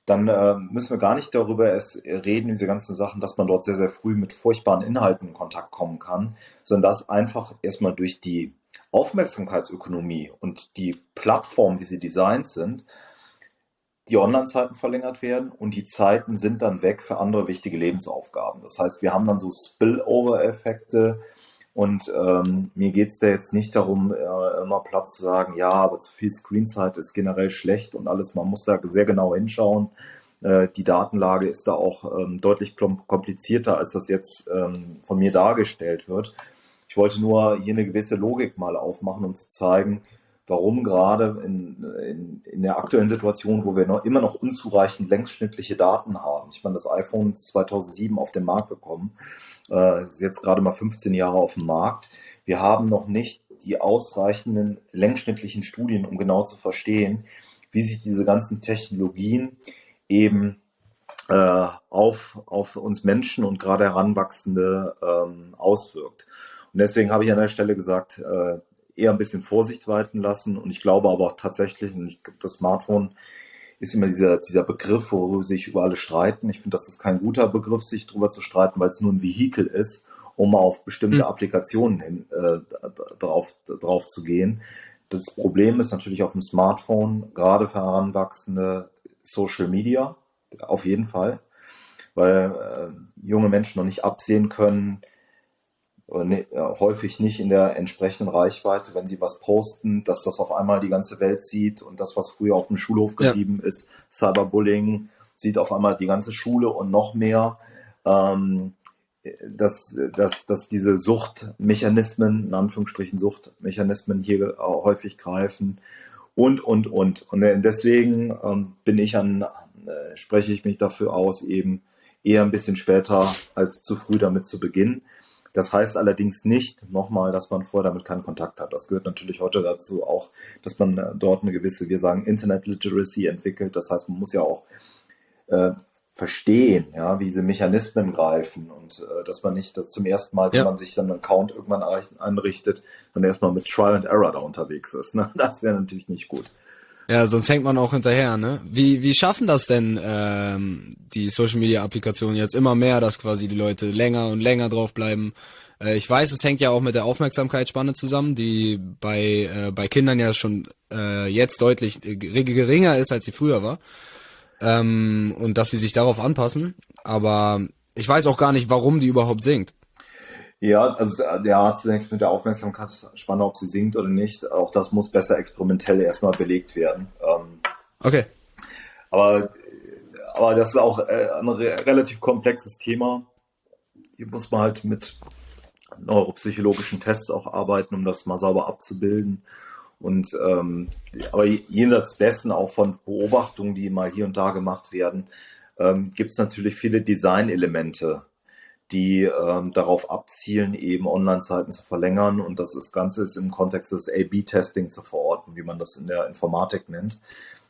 dann äh, müssen wir gar nicht darüber erst reden, diese ganzen Sachen, dass man dort sehr, sehr früh mit furchtbaren Inhalten in Kontakt kommen kann, sondern dass einfach erstmal durch die Aufmerksamkeitsökonomie und die Plattform, wie sie designt sind, die Online-Zeiten verlängert werden und die Zeiten sind dann weg für andere wichtige Lebensaufgaben. Das heißt, wir haben dann so Spillover-Effekte und ähm, mir geht es da jetzt nicht darum, äh, immer Platz zu sagen, ja, aber zu viel Screenzeit ist generell schlecht und alles. Man muss da sehr genau hinschauen. Äh, die Datenlage ist da auch ähm, deutlich komplizierter, als das jetzt ähm, von mir dargestellt wird. Ich wollte nur hier eine gewisse Logik mal aufmachen, um zu zeigen, warum gerade in, in, in der aktuellen Situation, wo wir noch, immer noch unzureichend längsschnittliche Daten haben. Ich meine, das iPhone ist 2007 auf den Markt gekommen, äh, ist jetzt gerade mal 15 Jahre auf dem Markt. Wir haben noch nicht die ausreichenden längsschnittlichen Studien, um genau zu verstehen, wie sich diese ganzen Technologien eben äh, auf, auf uns Menschen und gerade Heranwachsende ähm, auswirkt. Und deswegen habe ich an der Stelle gesagt, äh, eher ein bisschen Vorsicht walten lassen. Und ich glaube aber auch tatsächlich, und ich, das Smartphone ist immer dieser, dieser Begriff, worüber sich über alle streiten. Ich finde, das ist kein guter Begriff, sich darüber zu streiten, weil es nur ein Vehikel ist, um auf bestimmte mhm. Applikationen hin, äh, drauf, drauf zu gehen. Das Problem ist natürlich auf dem Smartphone, gerade für Heranwachsende, Social Media, auf jeden Fall, weil äh, junge Menschen noch nicht absehen können, ne, häufig nicht in der entsprechenden Reichweite, wenn sie was posten, dass das auf einmal die ganze Welt sieht und das, was früher auf dem Schulhof geblieben ja. ist, Cyberbullying, sieht auf einmal die ganze Schule und noch mehr. Ähm, dass, dass, dass diese Suchtmechanismen, in Anführungsstrichen Suchtmechanismen hier häufig greifen und, und, und. Und deswegen ähm, bin ich an, äh, spreche ich mich dafür aus, eben eher ein bisschen später als zu früh damit zu beginnen. Das heißt allerdings nicht nochmal, dass man vorher damit keinen Kontakt hat. Das gehört natürlich heute dazu auch, dass man äh, dort eine gewisse, wir sagen, Internet Literacy entwickelt. Das heißt, man muss ja auch äh, verstehen, ja, wie diese Mechanismen greifen und äh, dass man nicht dass zum ersten Mal, ja. wenn man sich dann einen Account irgendwann einrichtet, dann erstmal mit Trial and Error da unterwegs ist. Ne? Das wäre natürlich nicht gut. Ja, sonst hängt man auch hinterher, ne? Wie, wie schaffen das denn ähm, die Social Media Applikationen jetzt immer mehr, dass quasi die Leute länger und länger drauf bleiben? Äh, ich weiß, es hängt ja auch mit der Aufmerksamkeitsspanne zusammen, die bei, äh, bei Kindern ja schon äh, jetzt deutlich äh, geringer ist, als sie früher war. Ähm, und dass sie sich darauf anpassen. Aber ich weiß auch gar nicht, warum die überhaupt singt. Ja, also der hat zunächst mit der Aufmerksamkeitsspanne, ob sie singt oder nicht. Auch das muss besser experimentell erstmal belegt werden. Ähm, okay. Aber, aber das ist auch äh, ein relativ komplexes Thema. Hier muss man halt mit neuropsychologischen Tests auch arbeiten, um das mal sauber abzubilden. Und ähm, aber jenseits dessen auch von Beobachtungen, die mal hier und da gemacht werden, ähm, gibt es natürlich viele Designelemente, die ähm, darauf abzielen, eben Online-Seiten zu verlängern. Und das, ist, Ganze ist im Kontext des A-B-Testing zu verorten, wie man das in der Informatik nennt.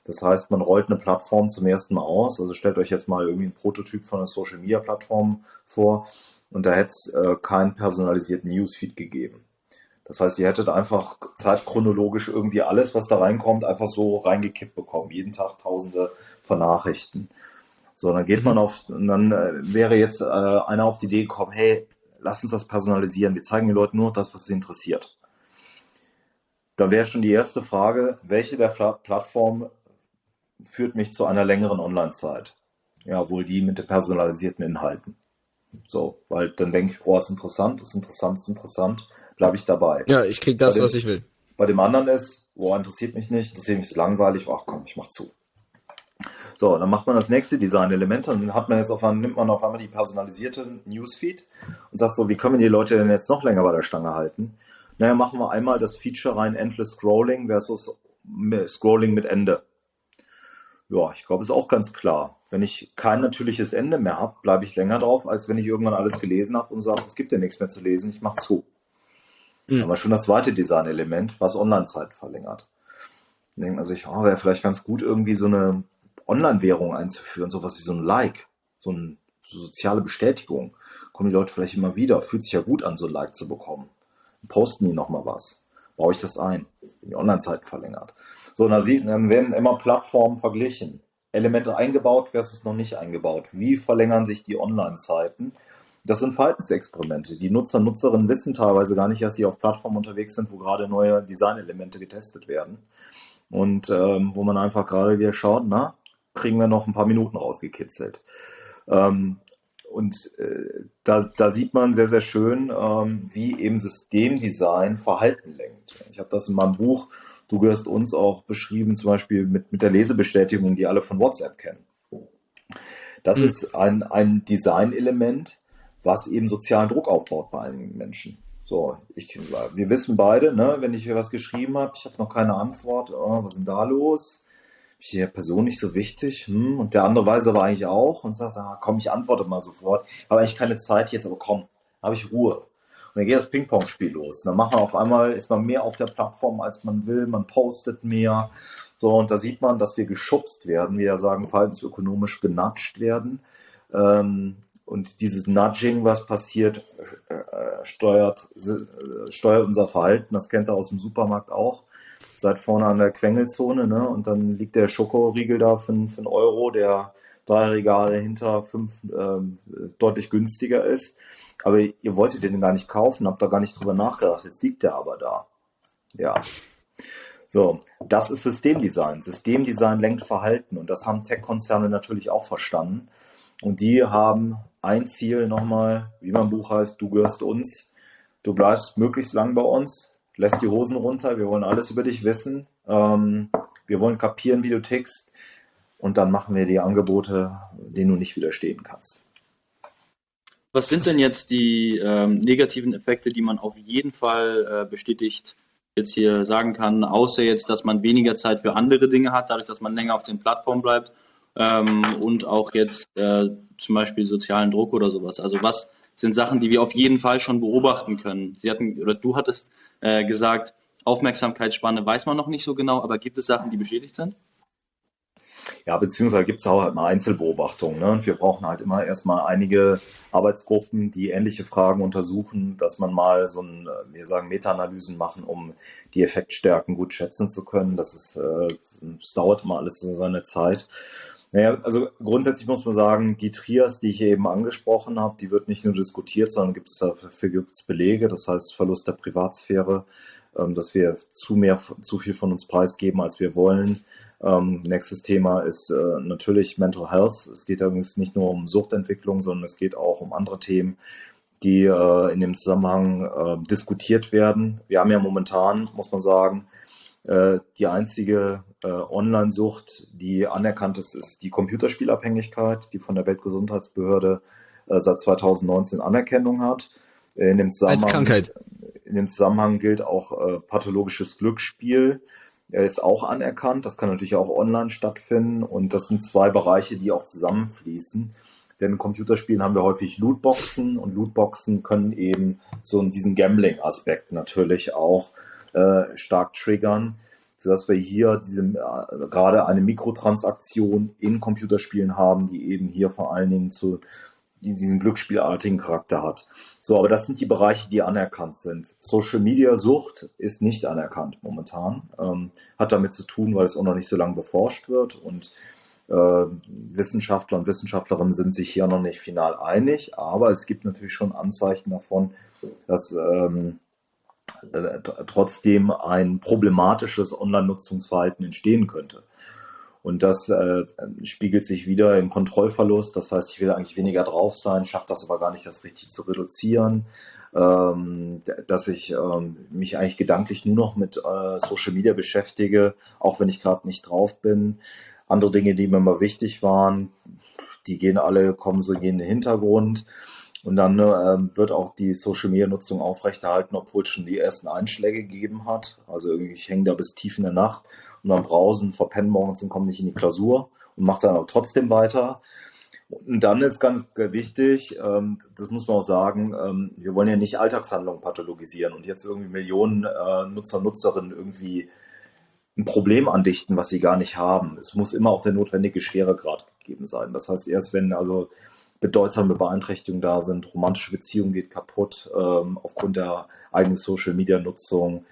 Das heißt, man rollt eine Plattform zum ersten Mal aus. Also stellt euch jetzt mal irgendwie ein Prototyp von einer Social-Media-Plattform vor und da hätte es äh, keinen personalisierten Newsfeed gegeben. Das heißt, ihr hättet einfach zeitchronologisch irgendwie alles, was da reinkommt, einfach so reingekippt bekommen. Jeden Tag tausende von Nachrichten. So, dann geht man mhm. auf, und dann äh, wäre jetzt äh, einer auf die Idee gekommen, hey, lass uns das personalisieren. Wir zeigen den Leuten nur das, was sie interessiert. Da wäre schon die erste Frage, welche der Plattformen führt mich zu einer längeren Online-Zeit? Ja, wohl die mit den personalisierten Inhalten. So, weil dann denke ich, oh, ist interessant, ist interessant, ist interessant, bleibe ich dabei. Ja, ich kriege das, dem, was ich will. Bei dem anderen ist, oh, interessiert mich nicht, interessiert mich ist langweilig, ach komm, ich mach zu. So, dann macht man das nächste Design-Element und dann hat man jetzt auf einmal, nimmt man auf einmal die personalisierte Newsfeed und sagt so, wie können wir die Leute denn jetzt noch länger bei der Stange halten? Naja, machen wir einmal das Feature rein Endless Scrolling versus Scrolling mit Ende. Ja, ich glaube, ist auch ganz klar. Wenn ich kein natürliches Ende mehr habe, bleibe ich länger drauf, als wenn ich irgendwann alles gelesen habe und sage, es gibt ja nichts mehr zu lesen, ich mache zu. Mhm. Aber schon das zweite Design-Element, was Online-Zeit verlängert. Dann denkt man sich, oh, wäre vielleicht ganz gut, irgendwie so eine Online-Währung einzuführen, sowas wie so ein Like, so eine so soziale Bestätigung. Kommen die Leute vielleicht immer wieder, fühlt sich ja gut an, so ein Like zu bekommen. Posten die nochmal was. Baue ich das ein, die Online-Zeit verlängert. So, dann, sieht, dann werden immer Plattformen verglichen. Elemente eingebaut versus noch nicht eingebaut. Wie verlängern sich die Online-Zeiten? Das sind Verhaltensexperimente. Die Nutzer und Nutzerinnen wissen teilweise gar nicht, dass sie auf Plattformen unterwegs sind, wo gerade neue Designelemente getestet werden. Und ähm, wo man einfach gerade wieder schaut, na, kriegen wir noch ein paar Minuten rausgekitzelt. Ähm, und äh, da, da sieht man sehr, sehr schön, ähm, wie eben Systemdesign Verhalten lenkt. Ich habe das in meinem Buch, du gehörst uns auch beschrieben, zum Beispiel mit, mit der Lesebestätigung, die alle von WhatsApp kennen. Das mhm. ist ein, ein Designelement, was eben sozialen Druck aufbaut bei einigen Menschen. So, ich, wir wissen beide, ne, wenn ich was geschrieben habe, ich habe noch keine Antwort, oh, was ist denn da los? Ist die Person nicht so wichtig? Hm? Und der andere weiß aber eigentlich auch und sagt, ah, komm, ich antworte mal sofort. Habe eigentlich keine Zeit jetzt, aber komm, habe ich Ruhe. Und dann geht das Ping-Pong-Spiel los. Und dann machen wir auf einmal, ist man mehr auf der Plattform, als man will, man postet mehr. So, und da sieht man, dass wir geschubst werden, wir ja sagen, verhaltensökonomisch genatscht werden. Ähm, und dieses Nudging, was passiert, äh, äh steuert, äh, steuert unser Verhalten. Das kennt ihr aus dem Supermarkt auch. Seid vorne an der Quengelzone, ne? Und dann liegt der Schokoriegel da für, für einen Euro, der drei Regale hinter fünf ähm, deutlich günstiger ist. Aber ihr wolltet den gar nicht kaufen, habt da gar nicht drüber nachgedacht. Jetzt liegt der aber da. Ja. So, das ist Systemdesign. Systemdesign lenkt Verhalten und das haben Tech-Konzerne natürlich auch verstanden. Und die haben ein Ziel nochmal, wie mein Buch heißt, du gehörst uns, du bleibst möglichst lang bei uns, lässt die Hosen runter, wir wollen alles über dich wissen, ähm, wir wollen kapieren, wie du tickst und dann machen wir die Angebote, denen du nicht widerstehen kannst. Was sind denn jetzt die ähm, negativen Effekte, die man auf jeden Fall äh, bestätigt jetzt hier sagen kann, außer jetzt, dass man weniger Zeit für andere Dinge hat, dadurch, dass man länger auf den Plattformen bleibt ähm, und auch jetzt äh, zum Beispiel sozialen Druck oder sowas. Also was sind Sachen, die wir auf jeden Fall schon beobachten können? Sie hatten oder du hattest äh, gesagt, Aufmerksamkeitsspanne weiß man noch nicht so genau, aber gibt es Sachen, die beschädigt sind? Ja, beziehungsweise gibt es auch halt mal Einzelbeobachtungen. Ne? Und wir brauchen halt immer erstmal einige Arbeitsgruppen, die ähnliche Fragen untersuchen, dass man mal so ein, äh, wir sagen, Meta-Analysen machen, um die Effektstärken gut schätzen zu können. Das ist, äh, das dauert immer alles so seine Zeit. Naja, also grundsätzlich muss man sagen, die Trias, die ich eben angesprochen habe, die wird nicht nur diskutiert, sondern gibt's dafür gibt's Belege, das heißt Verlust der Privatsphäre, ähm, dass wir zu mehr, zu viel von uns preisgeben, als wir wollen. Ähm, nächstes Thema ist äh, natürlich Mental Health. Es geht übrigens nicht nur um Suchtentwicklung, sondern es geht auch um andere Themen, die äh, in dem Zusammenhang äh, diskutiert werden. Wir haben ja momentan, muss man sagen, die einzige äh, Online-Sucht, die anerkannt ist, ist die Computerspielabhängigkeit, die von der Weltgesundheitsbehörde äh, seit 2019 Anerkennung hat. In dem Als Krankheit. In dem Zusammenhang gilt auch äh, pathologisches Glücksspiel. Er ist auch anerkannt. Das kann natürlich auch online stattfinden. Und das sind zwei Bereiche, die auch zusammenfließen. Denn in Computerspielen haben wir häufig Lootboxen und Lootboxen können eben so diesen Gambling-Aspekt natürlich auch äh, stark triggern, sodass wir hier diese, äh, gerade eine Mikrotransaktion in Computerspielen haben, die eben hier vor allen Dingen zu die diesen glücksspielartigen Charakter hat. So, aber das sind die Bereiche, die anerkannt sind. Social Media Sucht ist nicht anerkannt momentan. Ähm, hat damit zu tun, weil es auch noch nicht so lange beforscht wird und äh, Wissenschaftler und Wissenschaftlerinnen sind sich hier noch nicht final einig, aber es gibt natürlich schon Anzeichen davon, dass ähm, äh, trotzdem ein problematisches Online-Nutzungsverhalten entstehen könnte. Und das äh, spiegelt sich wieder im Kontrollverlust. Das heißt, ich will eigentlich weniger drauf sein, schaffe das aber gar nicht, das richtig zu reduzieren. Ähm, dass ich ähm, mich eigentlich gedanklich nur noch mit äh, Social Media beschäftige, auch wenn ich gerade nicht drauf bin. Andere Dinge, die mir mal wichtig waren, die gehen alle, kommen so in den Hintergrund. Und dann ähm, wird auch die Social Media Nutzung aufrechterhalten, obwohl es schon die ersten Einschläge gegeben hat. Also ich hänge da bis tief in der Nacht und dann brausen, verpennen morgens und kommen nicht in die Klausur und mache dann aber trotzdem weiter. Und dann ist ganz wichtig, ähm, das muss man auch sagen, ähm, wir wollen ja nicht Alltagshandlungen pathologisieren und jetzt irgendwie Millionen äh, Nutzer, Nutzerinnen irgendwie ein Problem andichten, was sie gar nicht haben. Es muss immer auch der notwendige Schweregrad gegeben sein. Das heißt, erst wenn also bedeutsame Beeinträchtigungen da sind, romantische Beziehungen geht kaputt ähm, aufgrund der eigenen Social-Media-Nutzung,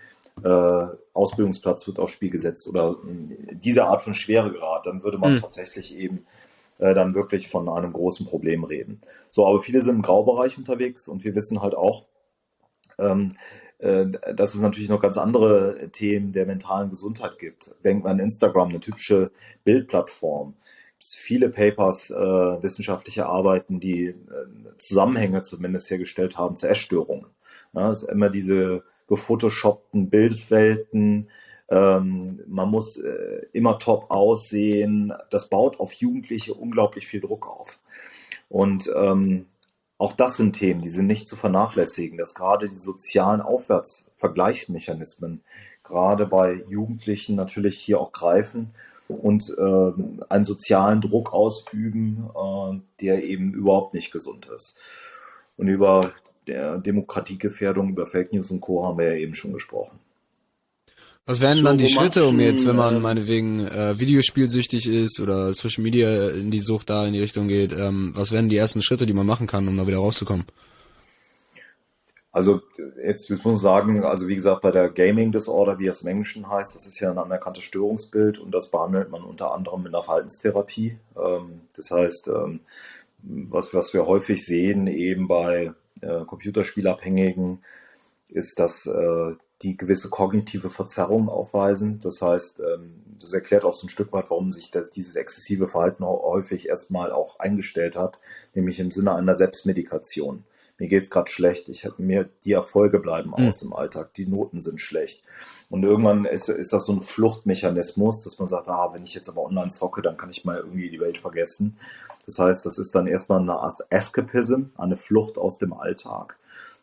äh, Ausbildungsplatz wird aufs Spiel gesetzt oder äh, diese Art von Schweregrad, dann würde man mhm. tatsächlich eben äh, dann wirklich von einem großen Problem reden. So, aber viele sind im Graubereich unterwegs und wir wissen halt auch, ähm, äh, dass es natürlich noch ganz andere Themen der mentalen Gesundheit gibt. Denkt man an Instagram, eine typische Bildplattform viele Papers, äh, wissenschaftliche Arbeiten, die äh, Zusammenhänge zumindest hergestellt haben zu Essstörungen. Ja, es ist immer diese gefotoshoppten Bildwelten, ähm, man muss äh, immer top aussehen. Das baut auf Jugendliche unglaublich viel Druck auf. Und ähm, auch das sind Themen, die sind nicht zu vernachlässigen, dass gerade die sozialen Aufwärtsvergleichsmechanismen gerade bei Jugendlichen natürlich hier auch greifen und äh, einen sozialen Druck ausüben, äh, der eben überhaupt nicht gesund ist. Und über der Demokratiegefährdung, über Fake News und Co. haben wir ja eben schon gesprochen. Was wären dann die Schritte, um jetzt, wenn man ähm, meinetwegen äh, Videospielsüchtig ist oder Social Media in die Sucht da in die Richtung geht, ähm, was wären die ersten Schritte, die man machen kann, um da wieder rauszukommen? Also jetzt, muss ich sagen, also wie gesagt, bei der Gaming Disorder, wie es im Englischen heißt, das ist ja ein anerkanntes Störungsbild und das behandelt man unter anderem mit einer Verhaltenstherapie. Ähm, das heißt, ähm, was, was wir häufig sehen eben bei äh, Computerspielabhängigen, ist, dass äh, die gewisse kognitive Verzerrung aufweisen. Das heißt, ähm, das erklärt auch so ein Stück weit, warum sich das, dieses exzessive Verhalten häufig erstmal auch eingestellt hat, nämlich im Sinne einer Selbstmedikation. Mir geht's gerade schlecht, ich habe mir die Erfolge bleiben hm. aus mhm. im Alltag, die Noten sind schlecht. Und irgendwann ist, ist das so ein Fluchtmechanismus, dass man sagt, ah, wenn ich jetzt aber online zocke, dann kann ich mal irgendwie die Welt vergessen. Das heißt, das ist dann erstmal eine Art Escapism, eine Flucht aus dem Alltag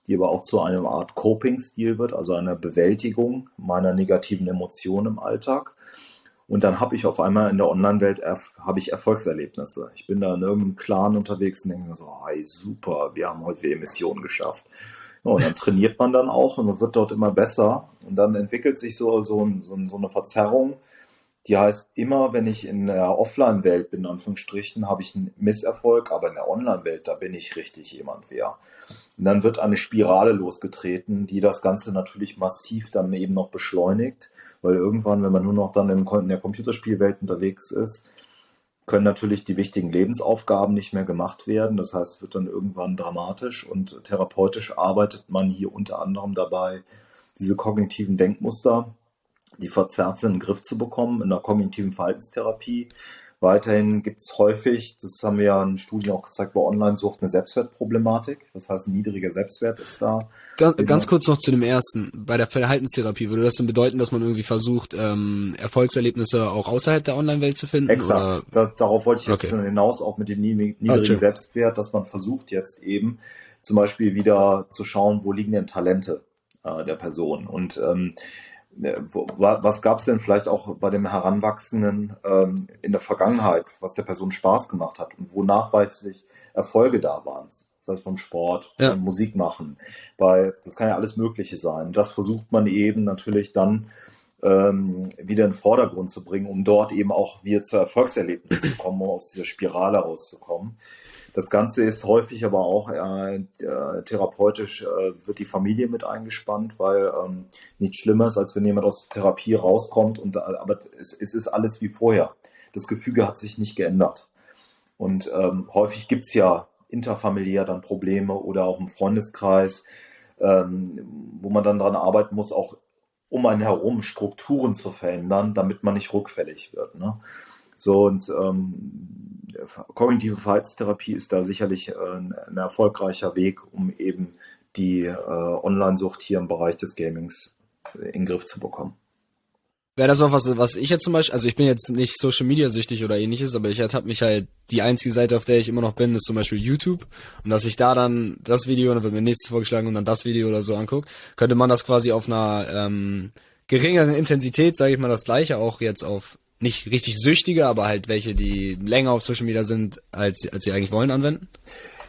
die aber auch zu einer Art Coping-Stil wird, also einer Bewältigung meiner negativen Emotionen im Alltag. Und dann habe ich auf einmal in der Online-Welt habe ich Erfolgserlebnisse. Ich bin da in irgendeinem Clan unterwegs und denke mir so, hey, super, wir haben heute wieder Missionen geschafft. Ja, und dann trainiert man dann auch und wird dort immer besser. Und dann entwickelt sich so, so, so, so eine Verzerrung, die heißt, immer wenn ich in der Offline-Welt bin, in Anführungsstrichen, habe ich einen Misserfolg, aber in der Online-Welt, da bin ich richtig jemand wer. Und dann wird eine Spirale losgetreten, die das Ganze natürlich massiv dann eben noch beschleunigt, weil irgendwann, wenn man nur noch dann in der Computerspielwelt unterwegs ist, können natürlich die wichtigen Lebensaufgaben nicht mehr gemacht werden. Das heißt, es wird dann irgendwann dramatisch und therapeutisch arbeitet man hier unter anderem dabei, diese kognitiven Denkmuster die verzerrt sind, in den Griff zu bekommen in der kognitiven Verhaltenstherapie. Weiterhin gibt es häufig, das haben wir ja in Studien auch gezeigt, bei Online-Sucht eine Selbstwertproblematik. Das heißt, ein niedriger Selbstwert ist da. Ganz, ganz kurz noch zu dem ersten. Bei der Verhaltenstherapie würde das dann bedeuten, dass man irgendwie versucht, ähm, Erfolgserlebnisse auch außerhalb der Online-Welt zu finden? Exakt. Da, darauf wollte ich jetzt okay. hinaus, auch mit dem niedrigen okay. Selbstwert, dass man versucht jetzt eben zum Beispiel wieder zu schauen, wo liegen denn Talente äh, der Person. Und ähm, äh, was gab es denn vielleicht auch bei dem Heranwachsenden ähm, in der Vergangenheit, was der Person Spaß gemacht hat und wo nachweislich Erfolge da waren? Das heißt beim Sport, ja. beim Musik machen, bei, das kann ja alles Mögliche sein. Das versucht man eben natürlich dann ähm, wieder in den Vordergrund zu bringen, um dort eben auch wieder zu Erfolgserlebnissen zu kommen, um aus dieser Spirale rauszukommen. Das Ganze ist häufig aber auch äh, äh, therapeutisch, äh, wird die Familie mit eingespannt, weil ähm, nichts Schlimmeres, als wenn jemand aus Therapie rauskommt und aber es, es ist alles wie vorher. Das Gefüge hat sich nicht geändert. Und ähm, häufig gibt's ja interfamiliär dann Probleme oder auch im Freundeskreis, ähm, wo man dann dran arbeiten muss, auch um einen herum Strukturen zu verändern, damit man nicht rückfällig wird. Ne? So und ähm, kognitive Verhaltenstherapie ist da sicherlich äh, ein erfolgreicher Weg, um eben die äh, Online-Sucht hier im Bereich des Gamings in den Griff zu bekommen. Wäre das auch was, was ich jetzt zum Beispiel, also ich bin jetzt nicht Social Media süchtig oder ähnliches, aber ich habe mich halt, die einzige Seite, auf der ich immer noch bin, ist zum Beispiel YouTube. Und dass ich da dann das Video, dann wird mir nächstes vorgeschlagen und dann das Video oder so angucke, könnte man das quasi auf einer ähm, geringeren Intensität, sage ich mal, das gleiche auch jetzt auf nicht richtig süchtige, aber halt welche, die länger auf Social Media sind, als, als sie eigentlich wollen, anwenden?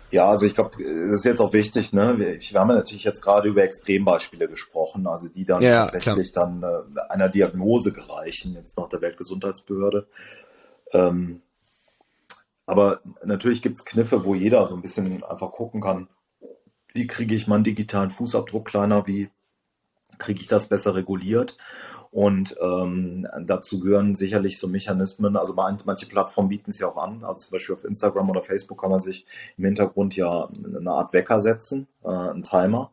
Ja, also ich glaube, das ist jetzt auch wichtig, ne? Wir, wir haben ja natürlich jetzt gerade über Extrembeispiele gesprochen, also die dann ja, tatsächlich klar. dann äh, einer Diagnose gereichen, jetzt nach der Weltgesundheitsbehörde. Ähm, aber natürlich gibt's Kniffe, wo jeder so ein bisschen einfach gucken kann, wie kriege ich meinen digitalen Fußabdruck kleiner, wie kriege ich das besser reguliert und ähm, dazu gehören sicherlich so Mechanismen, also manche Plattformen bieten es ja auch an, also zum Beispiel auf Instagram oder Facebook kann man sich im Hintergrund ja eine Art Wecker setzen, äh, einen Timer,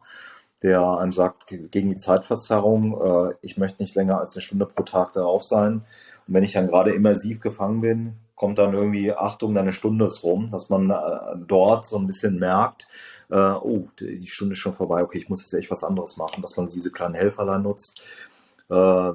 der einem sagt, gegen die Zeitverzerrung, äh, ich möchte nicht länger als eine Stunde pro Tag darauf sein. Und wenn ich dann gerade immersiv gefangen bin, kommt dann irgendwie, Achtung, deine Stunde ist rum, dass man äh, dort so ein bisschen merkt, äh, oh, die Stunde ist schon vorbei, okay, ich muss jetzt echt was anderes machen, dass man diese kleinen Helferlein nutzt äh,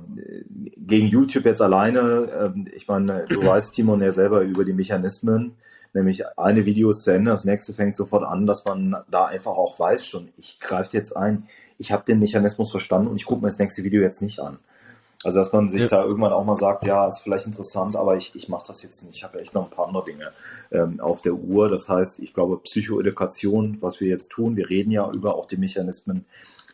gegen YouTube jetzt alleine, äh, ich meine, du weißt, Timon, ja selber über die Mechanismen, nämlich eine Video ist zu Ende, das nächste fängt sofort an, dass man da einfach auch weiß schon, ich greife jetzt ein, ich habe den Mechanismus verstanden und ich gucke mir das nächste Video jetzt nicht an. Also dass man sich ja. da irgendwann auch mal sagt, ja, ist vielleicht interessant, aber ich, ich mache das jetzt nicht. Ich habe echt noch ein paar andere Dinge ähm, auf der Uhr. Das heißt, ich glaube, Psychoedukation, was wir jetzt tun, wir reden ja über auch die Mechanismen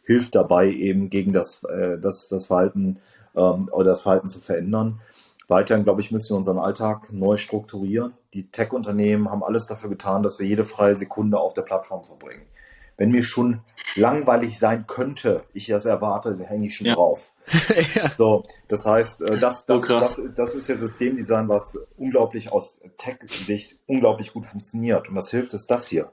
hilft dabei eben gegen das, äh, das, das Verhalten ähm, oder das Verhalten zu verändern. Weiterhin, glaube ich, müssen wir unseren Alltag neu strukturieren. Die Tech-Unternehmen haben alles dafür getan, dass wir jede freie Sekunde auf der Plattform verbringen. Wenn mir schon langweilig sein könnte, ich das erwarte, dann hänge ich schon ja. drauf. ja. So, das heißt, äh, das, das, so das, das, ist ja Systemdesign, was unglaublich aus Tech-Sicht unglaublich gut funktioniert. Und was hilft, ist das hier.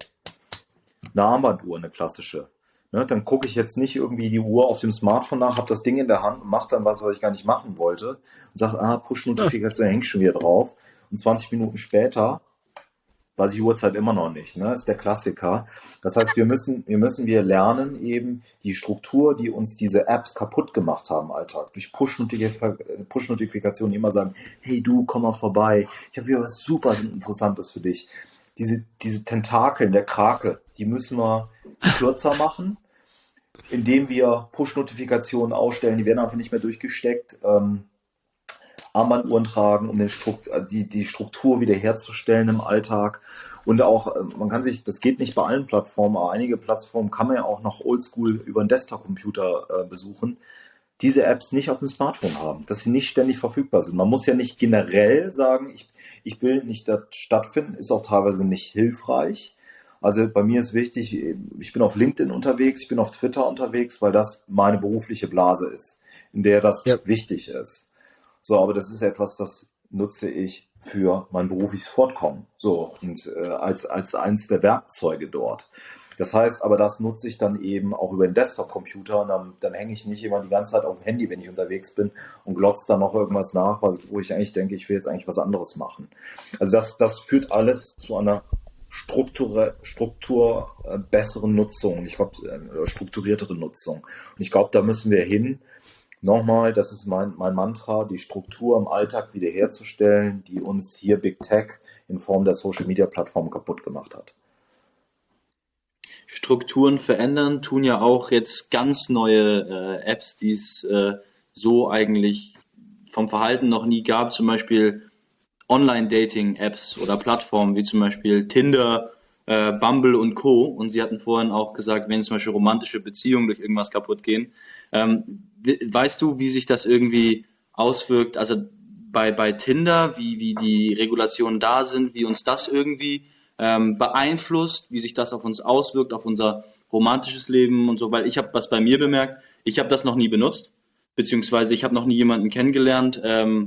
Eine Armbanduhr, eine klassische. Ne, dann gucke ich jetzt nicht irgendwie die Uhr auf dem Smartphone nach, habe das Ding in der Hand und mache dann was, was ich gar nicht machen wollte und sage, ah, Push-Notifikation hängt schon wieder drauf. Und 20 Minuten später weiß ich Uhrzeit immer noch nicht. Ne? Das ist der Klassiker. Das heißt, wir müssen, wir müssen wir lernen eben die Struktur, die uns diese Apps kaputt gemacht haben im Alltag. Durch Push-Notifikationen immer sagen, hey du, komm mal vorbei. Ich habe wieder was super Interessantes für dich. Diese, diese Tentakel in der Krake, die müssen wir kürzer machen indem wir Push-Notifikationen ausstellen, die werden einfach nicht mehr durchgesteckt. Ähm, Armbanduhren tragen, um den Strukt also die, die Struktur wiederherzustellen im Alltag. Und auch, äh, man kann sich, das geht nicht bei allen Plattformen, aber einige Plattformen kann man ja auch noch oldschool über einen Desktop-Computer äh, besuchen, diese Apps nicht auf dem Smartphone haben, dass sie nicht ständig verfügbar sind. Man muss ja nicht generell sagen, ich, ich will nicht dort stattfinden, ist auch teilweise nicht hilfreich. Also bei mir ist wichtig, ich bin auf LinkedIn unterwegs, ich bin auf Twitter unterwegs, weil das meine berufliche Blase ist, in der das ja. wichtig ist. So, aber das ist etwas, das nutze ich für mein berufliches Fortkommen. So, und äh, als, als eins der Werkzeuge dort. Das heißt, aber das nutze ich dann eben auch über den Desktop-Computer und dann, dann hänge ich nicht immer die ganze Zeit auf dem Handy, wenn ich unterwegs bin und glotze dann noch irgendwas nach, wo ich eigentlich denke, ich will jetzt eigentlich was anderes machen. Also das, das führt alles zu einer Struktur, äh, besseren Nutzung, ich glaube, äh, strukturiertere Nutzung. Und ich glaube, da müssen wir hin. Nochmal, das ist mein, mein Mantra, die Struktur im Alltag wiederherzustellen, die uns hier Big Tech in Form der Social Media Plattform kaputt gemacht hat. Strukturen verändern tun ja auch jetzt ganz neue äh, Apps, die es äh, so eigentlich vom Verhalten noch nie gab. Zum Beispiel Online-Dating-Apps oder Plattformen wie zum Beispiel Tinder, äh, Bumble und Co. Und Sie hatten vorhin auch gesagt, wenn zum Beispiel romantische Beziehungen durch irgendwas kaputt gehen. Ähm, weißt du, wie sich das irgendwie auswirkt? Also bei, bei Tinder, wie, wie die Regulationen da sind, wie uns das irgendwie ähm, beeinflusst, wie sich das auf uns auswirkt, auf unser romantisches Leben und so, weil ich habe was bei mir bemerkt, ich habe das noch nie benutzt, beziehungsweise ich habe noch nie jemanden kennengelernt, ähm,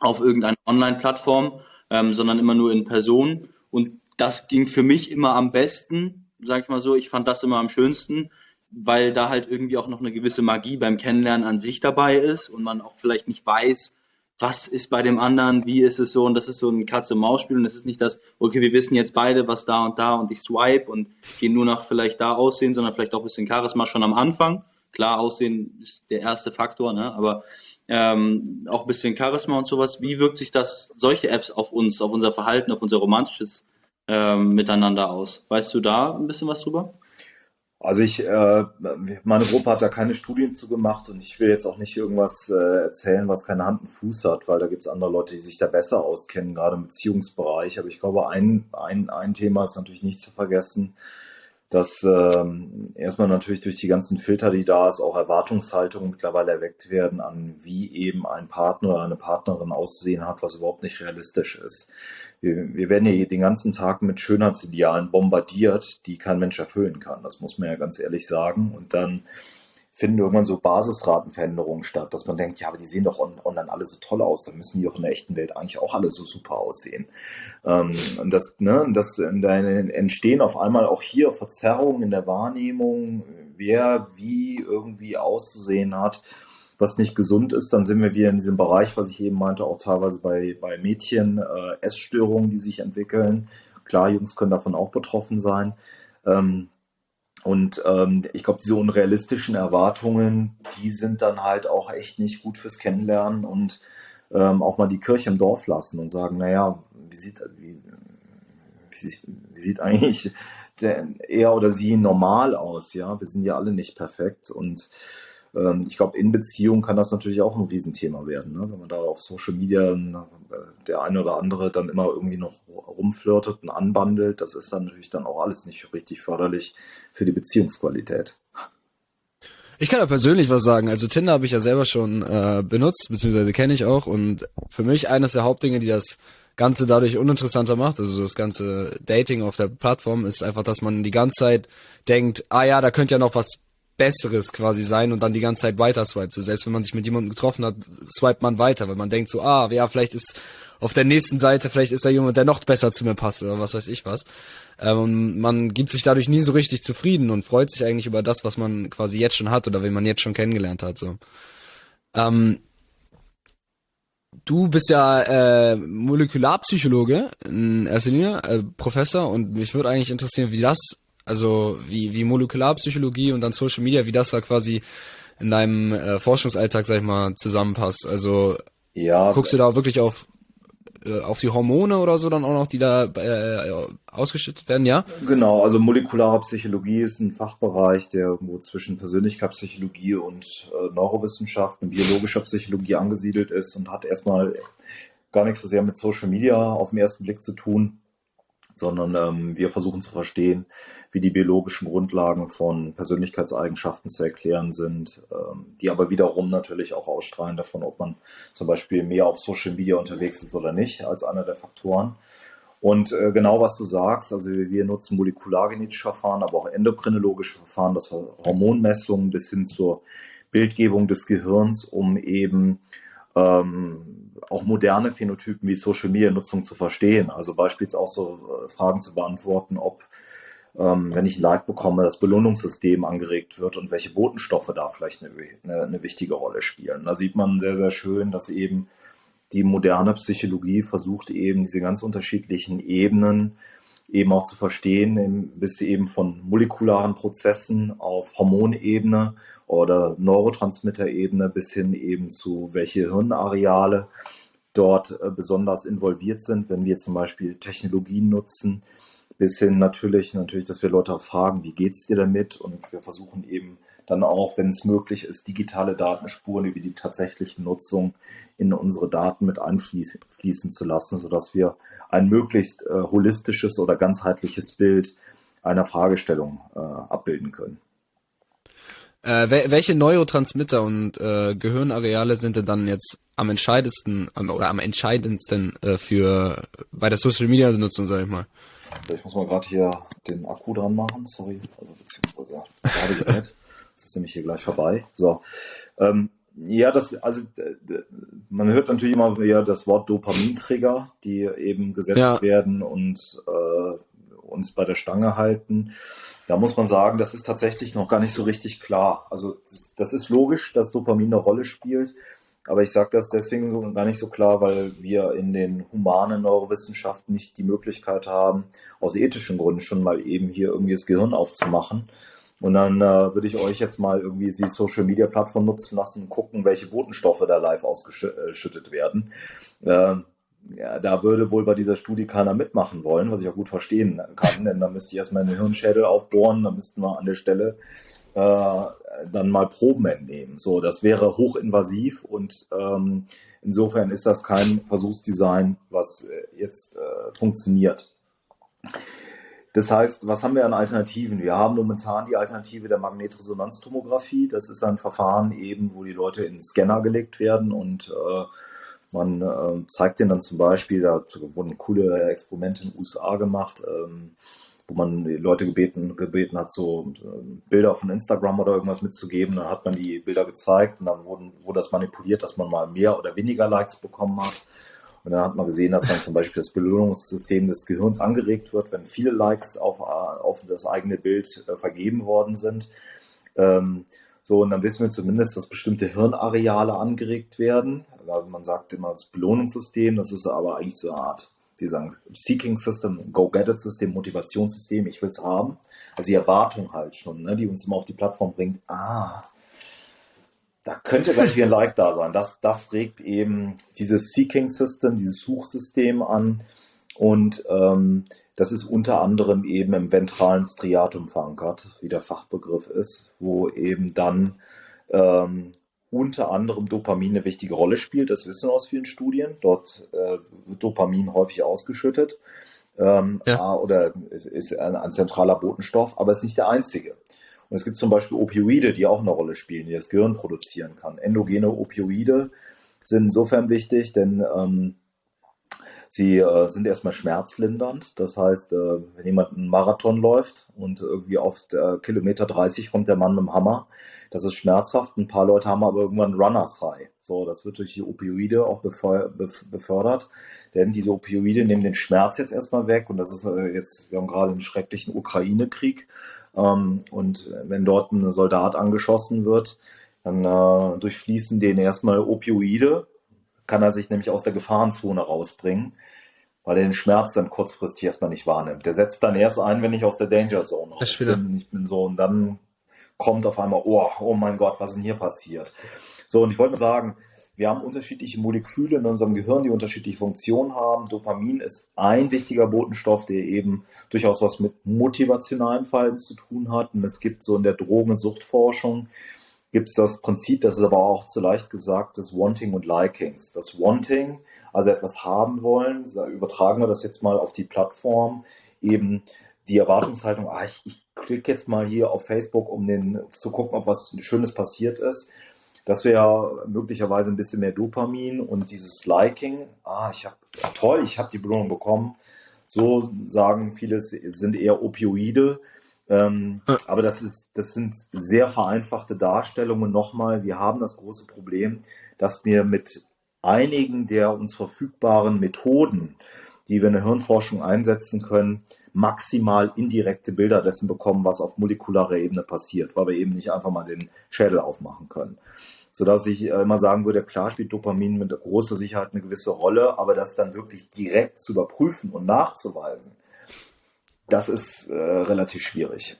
auf irgendeiner Online-Plattform, ähm, sondern immer nur in Person. Und das ging für mich immer am besten, sag ich mal so. Ich fand das immer am schönsten, weil da halt irgendwie auch noch eine gewisse Magie beim Kennenlernen an sich dabei ist und man auch vielleicht nicht weiß, was ist bei dem anderen, wie ist es so und das ist so ein Katze-Maus-Spiel und es ist nicht das, okay, wir wissen jetzt beide, was da und da und ich swipe und gehe nur nach vielleicht da aussehen, sondern vielleicht auch ein bisschen Charisma schon am Anfang. Klar, Aussehen ist der erste Faktor, ne? aber ähm, auch ein bisschen Charisma und sowas. Wie wirkt sich das, solche Apps auf uns, auf unser Verhalten, auf unser romantisches ähm, Miteinander aus? Weißt du da ein bisschen was drüber? Also ich, äh, meine Gruppe hat da keine Studien zu gemacht und ich will jetzt auch nicht irgendwas äh, erzählen, was keine Hand und Fuß hat, weil da gibt es andere Leute, die sich da besser auskennen, gerade im Beziehungsbereich. Aber ich glaube, ein, ein, ein Thema ist natürlich nicht zu vergessen dass ähm, erstmal natürlich durch die ganzen Filter, die da ist, auch Erwartungshaltungen mittlerweile erweckt werden an, wie eben ein Partner oder eine Partnerin aussehen hat, was überhaupt nicht realistisch ist. Wir, wir werden ja den ganzen Tag mit Schönheitsidealen bombardiert, die kein Mensch erfüllen kann. Das muss man ja ganz ehrlich sagen. Und dann finden irgendwann so Basisratenveränderungen statt, dass man denkt, ja, aber die sehen doch online alle so toll aus, dann müssen die doch in der echten Welt eigentlich auch alle so super aussehen. Ähm, und das, ne, das da entstehen auf einmal auch hier Verzerrungen in der Wahrnehmung, wer wie irgendwie auszusehen hat, was nicht gesund ist. Dann sind wir wieder in diesem Bereich, was ich eben meinte, auch teilweise bei, bei Mädchen, äh, Essstörungen, die sich entwickeln. Klar, Jungs können davon auch betroffen sein. Ähm, und ähm, ich glaube, diese unrealistischen Erwartungen, die sind dann halt auch echt nicht gut fürs Kennenlernen und ähm, auch mal die Kirche im Dorf lassen und sagen, naja, wie sieht, wie, wie, sieht eigentlich der, er oder sie normal aus? Ja, wir sind ja alle nicht perfekt und ähm, ich glaube, in Beziehung kann das natürlich auch ein Riesenthema werden, ne? wenn man da auf Social Media äh, der eine oder andere dann immer irgendwie noch rumflirtet und anbandelt. Das ist dann natürlich dann auch alles nicht richtig förderlich für die Beziehungsqualität. Ich kann da persönlich was sagen. Also Tinder habe ich ja selber schon äh, benutzt, beziehungsweise kenne ich auch. Und für mich eines der Hauptdinge, die das Ganze dadurch uninteressanter macht, also das ganze Dating auf der Plattform, ist einfach, dass man die ganze Zeit denkt, ah ja, da könnte ja noch was Besseres quasi sein und dann die ganze Zeit weiter swipet. So, selbst wenn man sich mit jemandem getroffen hat, swipet man weiter, weil man denkt so, ah, ja, vielleicht ist auf der nächsten Seite, vielleicht ist da jemand, der noch besser zu mir passt oder was weiß ich was. Ähm, man gibt sich dadurch nie so richtig zufrieden und freut sich eigentlich über das, was man quasi jetzt schon hat oder wen man jetzt schon kennengelernt hat. So. Ähm, du bist ja äh, Molekularpsychologe in erster Linie, äh, Professor, und mich würde eigentlich interessieren, wie das, also wie, wie Molekularpsychologie und dann Social Media, wie das da quasi in deinem äh, Forschungsalltag, sag ich mal, zusammenpasst. Also ja, guckst du da wirklich auf äh, auf die Hormone oder so dann auch noch, die da äh, ausgeschüttet werden, ja? Genau, also molekulare Psychologie ist ein Fachbereich, der irgendwo zwischen Persönlichkeitspsychologie und äh, Neurowissenschaften, biologischer Psychologie angesiedelt ist und hat erstmal gar nichts so sehr mit Social Media auf den ersten Blick zu tun sondern ähm, wir versuchen zu verstehen, wie die biologischen Grundlagen von Persönlichkeitseigenschaften zu erklären sind, ähm, die aber wiederum natürlich auch ausstrahlen davon, ob man zum Beispiel mehr auf Social Media unterwegs ist oder nicht, als einer der Faktoren. Und äh, genau was du sagst, also wir nutzen molekulargenetische Verfahren, aber auch endokrinologische Verfahren, das Hormonmessungen bis hin zur Bildgebung des Gehirns, um eben ähm, auch moderne Phänotypen wie Social Media Nutzung zu verstehen. Also beispielsweise auch so äh, Fragen zu beantworten, ob ähm, wenn ich ein Like bekomme, das Belohnungssystem angeregt wird und welche Botenstoffe da vielleicht eine, eine, eine wichtige Rolle spielen. Da sieht man sehr, sehr schön, dass eben die moderne Psychologie versucht eben diese ganz unterschiedlichen Ebenen eben auch zu verstehen, bis eben von molekularen Prozessen auf Hormonebene oder Neurotransmitterebene bis hin eben zu welche Hirnareale dort äh, besonders involviert sind, wenn wir zum Beispiel Technologien nutzen, bis hin natürlich, natürlich, dass wir Leute fragen, wie geht's dir damit? Und wir versuchen eben dann auch, wenn es möglich ist, digitale Datenspuren über die tatsächliche Nutzung in unsere Daten mit einfließen zu lassen, sodass wir ein möglichst äh, holistisches oder ganzheitliches Bild einer Fragestellung äh, abbilden können. Äh, welche Neurotransmitter und äh, Gehirnareale sind denn dann jetzt am entscheidendsten oder am entscheidendsten äh, für bei der Social Media Nutzung, sag ich mal? Ich muss mal gerade hier den Akku dran machen, sorry, also beziehungsweise das Gerät. Das ist nämlich hier gleich vorbei. So. Ähm, ja, das, also man hört natürlich immer wieder das Wort Dopamintrigger, die eben gesetzt ja. werden und äh, uns bei der Stange halten. Da muss man sagen, das ist tatsächlich noch gar nicht so richtig klar. Also das, das ist logisch, dass Dopamin eine Rolle spielt. Aber ich sage das deswegen so gar nicht so klar, weil wir in den humanen Neurowissenschaften nicht die Möglichkeit haben, aus ethischen Gründen schon mal eben hier irgendwie das Gehirn aufzumachen und dann äh, würde ich euch jetzt mal irgendwie die Social Media Plattform nutzen lassen und gucken, welche Botenstoffe da live ausgeschüttet werden. Äh, ja, da würde wohl bei dieser Studie keiner mitmachen wollen, was ich auch gut verstehen kann, denn da müsste ich erstmal einen Hirnschädel aufbohren, da müssten wir an der Stelle äh, dann mal Proben entnehmen. So, das wäre hochinvasiv und ähm, insofern ist das kein Versuchsdesign, was äh, jetzt äh, funktioniert. Das heißt, was haben wir an Alternativen? Wir haben momentan die Alternative der Magnetresonanztomographie. Das ist ein Verfahren eben, wo die Leute in Scanner gelegt werden und äh, man äh, zeigt denen dann zum Beispiel, da wurden coole Experimente in den USA gemacht, ähm, wo man die Leute gebeten, gebeten hat, so äh, Bilder von Instagram oder irgendwas mitzugeben. Dann hat man die Bilder gezeigt und dann wurden, wurde das manipuliert, dass man mal mehr oder weniger Likes bekommen hat. Und dann hat man gesehen, dass dann zum Beispiel das Belohnungssystem des Gehirns angeregt wird, wenn viele Likes auf, auf das eigene Bild äh, vergeben worden sind. Ähm, so, und dann wissen wir zumindest, dass bestimmte Hirnareale angeregt werden. Man sagt immer das Belohnungssystem, das ist aber eigentlich so eine Art, wie sagen, Seeking System, Go-Get-It-System, Motivationssystem, ich will es haben. Also die Erwartung halt schon, ne, die uns immer auf die Plattform bringt, ah, da könnte gleich wieder ein Like da sein. Das, das regt eben dieses Seeking System, dieses Suchsystem an. Und ähm, das ist unter anderem eben im ventralen Striatum verankert, wie der Fachbegriff ist, wo eben dann ähm, unter anderem Dopamin eine wichtige Rolle spielt. Das wissen wir aus vielen Studien. Dort äh, wird Dopamin häufig ausgeschüttet ähm, ja. oder ist ein, ein zentraler Botenstoff, aber ist nicht der einzige. Und es gibt zum Beispiel Opioide, die auch eine Rolle spielen, die das Gehirn produzieren kann. Endogene Opioide sind insofern wichtig, denn ähm, Sie äh, sind erstmal schmerzlindernd. Das heißt, äh, wenn jemand einen Marathon läuft und irgendwie auf der Kilometer 30 kommt der Mann mit dem Hammer, das ist schmerzhaft. Ein paar Leute haben aber irgendwann Runners High. So, das wird durch die Opioide auch befördert. Denn diese Opioide nehmen den Schmerz jetzt erstmal weg. Und das ist äh, jetzt, wir haben gerade einen schrecklichen Ukraine-Krieg. Ähm, und wenn dort ein Soldat angeschossen wird, dann äh, durchfließen den erstmal Opioide kann er sich nämlich aus der Gefahrenzone rausbringen, weil er den Schmerz dann kurzfristig erstmal nicht wahrnimmt. Der setzt dann erst ein, wenn ich aus der Danger Zone raus bin. Ich bin so und dann kommt auf einmal, oh, oh mein Gott, was ist denn hier passiert? So, und ich wollte mal sagen, wir haben unterschiedliche Moleküle in unserem Gehirn, die unterschiedliche Funktionen haben. Dopamin ist ein wichtiger Botenstoff, der eben durchaus was mit motivationalem Verhalten zu tun hat. Und es gibt so in der Drogen- und Suchtforschung gibt es das Prinzip, das ist aber auch zu leicht gesagt, des Wanting und Likings. Das Wanting, also etwas haben wollen, übertragen wir das jetzt mal auf die Plattform, eben die Erwartungshaltung, ah, ich, ich klicke jetzt mal hier auf Facebook, um den, zu gucken, ob was Schönes passiert ist. Das wäre möglicherweise ein bisschen mehr Dopamin und dieses Liking, ah, ich habe, toll, ich habe die Belohnung bekommen. So sagen viele, sind eher Opioide, ähm, ja. Aber das, ist, das sind sehr vereinfachte Darstellungen. Nochmal, wir haben das große Problem, dass wir mit einigen der uns verfügbaren Methoden, die wir in der Hirnforschung einsetzen können, maximal indirekte Bilder dessen bekommen, was auf molekularer Ebene passiert, weil wir eben nicht einfach mal den Schädel aufmachen können. Sodass ich äh, immer sagen würde, klar spielt Dopamin mit großer Sicherheit eine gewisse Rolle, aber das dann wirklich direkt zu überprüfen und nachzuweisen, das ist äh, relativ schwierig.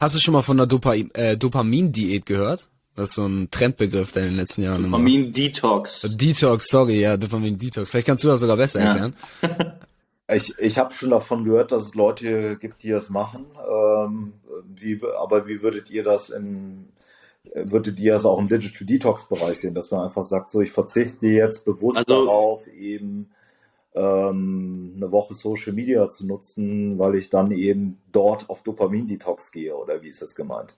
Hast du schon mal von der Dopa äh, Dopamin-Diät gehört? Das ist so ein Trendbegriff der in den letzten Jahren. Dopamin-Detox. Detox, sorry, ja, Dopamin-Detox. Vielleicht kannst du das sogar besser ja. erklären. ich ich habe schon davon gehört, dass es Leute gibt, die das machen. Ähm, wie, aber wie würdet ihr das im, würdet ihr das auch im Digital Detox-Bereich sehen, dass man einfach sagt, so ich verzichte jetzt bewusst also, darauf, eben ähm, eine Woche Social Media zu nutzen, weil ich dann eben dort auf Dopamin-Detox gehe oder wie ist das gemeint?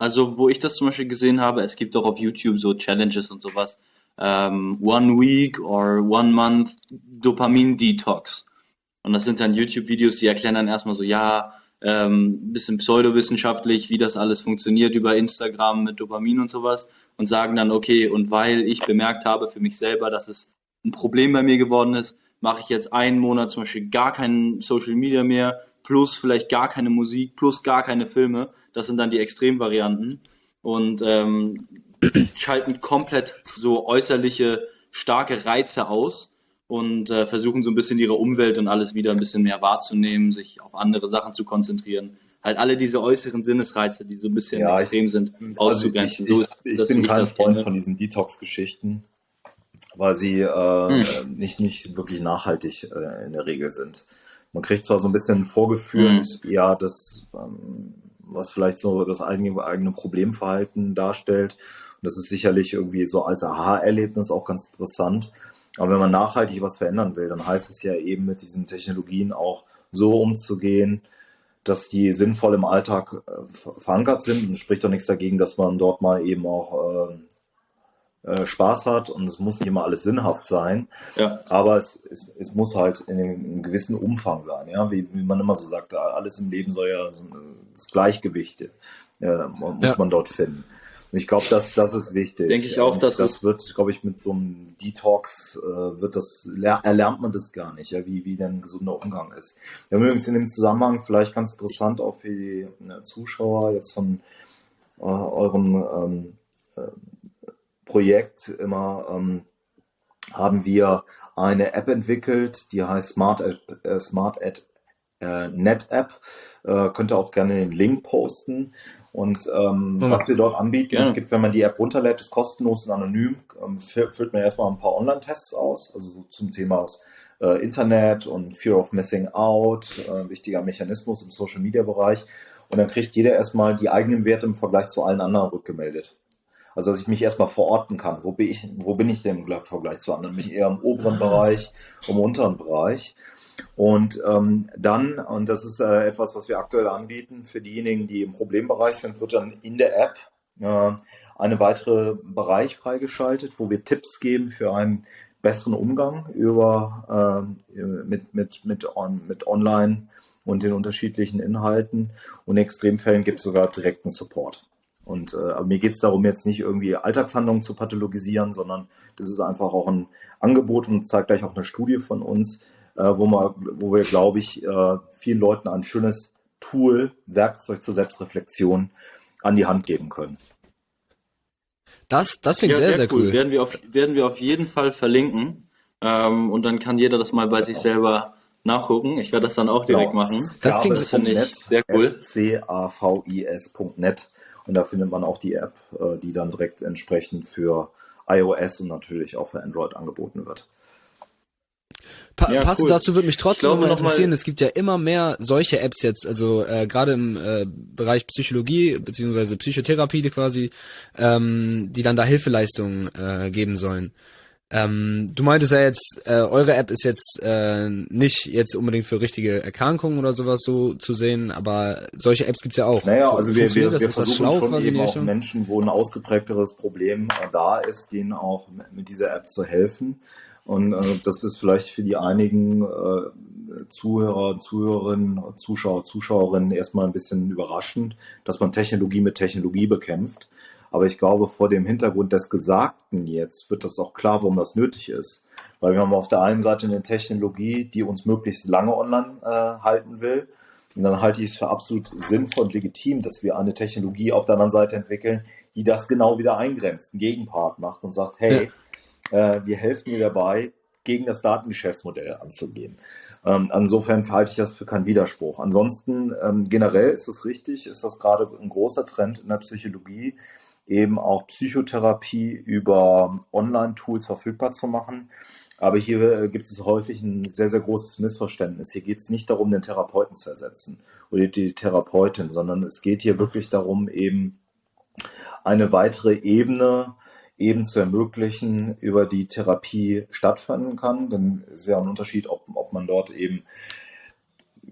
Also, wo ich das zum Beispiel gesehen habe, es gibt auch auf YouTube so Challenges und sowas. Ähm, one Week or One Month Dopamin Detox. Und das sind dann YouTube-Videos, die erklären dann erstmal so, ja, ähm, bisschen pseudowissenschaftlich, wie das alles funktioniert über Instagram mit Dopamin und sowas und sagen dann, okay, und weil ich bemerkt habe für mich selber, dass es ein Problem bei mir geworden ist, mache ich jetzt einen Monat zum Beispiel gar kein Social Media mehr, plus vielleicht gar keine Musik, plus gar keine Filme. Das sind dann die Extremvarianten. Und ähm, schalten komplett so äußerliche, starke Reize aus und äh, versuchen so ein bisschen ihre Umwelt und alles wieder ein bisschen mehr wahrzunehmen, sich auf andere Sachen zu konzentrieren. Halt alle diese äußeren Sinnesreize, die so ein bisschen ja, extrem ich, sind, auszugrenzen. Also ich, ich, so, ich bin kein Freund von diesen Detox-Geschichten weil sie äh, hm. nicht, nicht wirklich nachhaltig äh, in der Regel sind. Man kriegt zwar so ein bisschen vorgeführt, hm. ja, das, ähm, was vielleicht so das eigene, eigene Problemverhalten darstellt. Und das ist sicherlich irgendwie so als Aha-Erlebnis auch ganz interessant. Aber wenn man nachhaltig was verändern will, dann heißt es ja eben mit diesen Technologien auch so umzugehen, dass die sinnvoll im Alltag äh, verankert sind. Und spricht doch nichts dagegen, dass man dort mal eben auch äh, Spaß hat und es muss nicht immer alles sinnhaft sein, ja. aber es, es, es muss halt in einem gewissen Umfang sein, ja, wie, wie man immer so sagt, alles im Leben soll ja so das Gleichgewicht äh, muss ja. man dort finden. Und ich glaube, das, das ist wichtig. Denke ich auch, dass das wird, glaube ich, mit so einem Detox äh, wird das erlernt man das gar nicht, ja, wie wie denn ein gesunder Umgang ist. Wir haben übrigens in dem Zusammenhang vielleicht ganz interessant auch für die äh, Zuschauer jetzt von äh, eurem ähm, äh, Projekt immer ähm, haben wir eine App entwickelt, die heißt Smart, äh, Smart Ad, äh, Net App. Äh, könnt ihr auch gerne den Link posten. Und ähm, ja. was wir dort anbieten, ja. es gibt, wenn man die App runterlädt, ist kostenlos und anonym, ähm, füllt man erstmal ein paar Online-Tests aus, also so zum Thema äh, Internet und Fear of Missing Out, äh, wichtiger Mechanismus im Social-Media-Bereich. Und dann kriegt jeder erstmal die eigenen Werte im Vergleich zu allen anderen rückgemeldet. Also dass ich mich erstmal verorten kann. Wo bin ich, wo bin ich denn im Vergleich zu anderen? Bin ich eher im oberen Bereich, im unteren Bereich? Und ähm, dann, und das ist äh, etwas, was wir aktuell anbieten für diejenigen, die im Problembereich sind, wird dann in der App äh, eine weitere Bereich freigeschaltet, wo wir Tipps geben für einen besseren Umgang über äh, mit, mit, mit, on, mit Online und den unterschiedlichen Inhalten. Und in Extremfällen gibt es sogar direkten Support. Und äh, aber mir geht es darum, jetzt nicht irgendwie Alltagshandlungen zu pathologisieren, sondern das ist einfach auch ein Angebot und zeigt gleich auch eine Studie von uns, äh, wo, man, wo wir, glaube ich, äh, vielen Leuten ein schönes Tool, Werkzeug zur Selbstreflexion an die Hand geben können. Das, das klingt ja, sehr, sehr, cool. cool. Werden, wir auf, werden wir auf jeden Fall verlinken. Ähm, und dann kann jeder das mal bei sich selber nachgucken. Ich werde das dann auch direkt genau. machen. Das klingt sehr cool. S-C-A-V-I-S.net. Und da findet man auch die App, äh, die dann direkt entsprechend für iOS und natürlich auch für Android angeboten wird. Pa ja, passend cool. dazu würde mich trotzdem glaube, mal interessieren, es gibt ja immer mehr solche Apps jetzt, also äh, gerade im äh, Bereich Psychologie beziehungsweise Psychotherapie quasi, ähm, die dann da Hilfeleistungen äh, geben sollen. Ähm, du meintest ja jetzt, äh, eure App ist jetzt äh, nicht jetzt unbedingt für richtige Erkrankungen oder sowas so zu sehen, aber solche Apps gibt's ja auch. Naja, also wir, wir, wir versuchen schon eben auch Menschen, wo ein ausgeprägteres Problem da ist, denen auch mit dieser App zu helfen. Und äh, das ist vielleicht für die einigen äh, Zuhörer, Zuhörerinnen, Zuschauer, Zuschauerinnen erstmal ein bisschen überraschend, dass man Technologie mit Technologie bekämpft. Aber ich glaube, vor dem Hintergrund des Gesagten jetzt wird das auch klar, warum das nötig ist. Weil wir haben auf der einen Seite eine Technologie, die uns möglichst lange online äh, halten will. Und dann halte ich es für absolut sinnvoll und legitim, dass wir eine Technologie auf der anderen Seite entwickeln, die das genau wieder eingrenzt, einen Gegenpart macht und sagt, hey, ja. äh, wir helfen dir dabei, gegen das Datengeschäftsmodell anzugehen. Ähm, insofern halte ich das für keinen Widerspruch. Ansonsten ähm, generell ist es richtig, ist das gerade ein großer Trend in der Psychologie, eben auch Psychotherapie über Online-Tools verfügbar zu machen. Aber hier äh, gibt es häufig ein sehr, sehr großes Missverständnis. Hier geht es nicht darum, den Therapeuten zu ersetzen oder die Therapeutin, sondern es geht hier wirklich darum, eben eine weitere Ebene eben zu ermöglichen, über die Therapie stattfinden kann. Denn es ist ja ein Unterschied, ob, ob man dort eben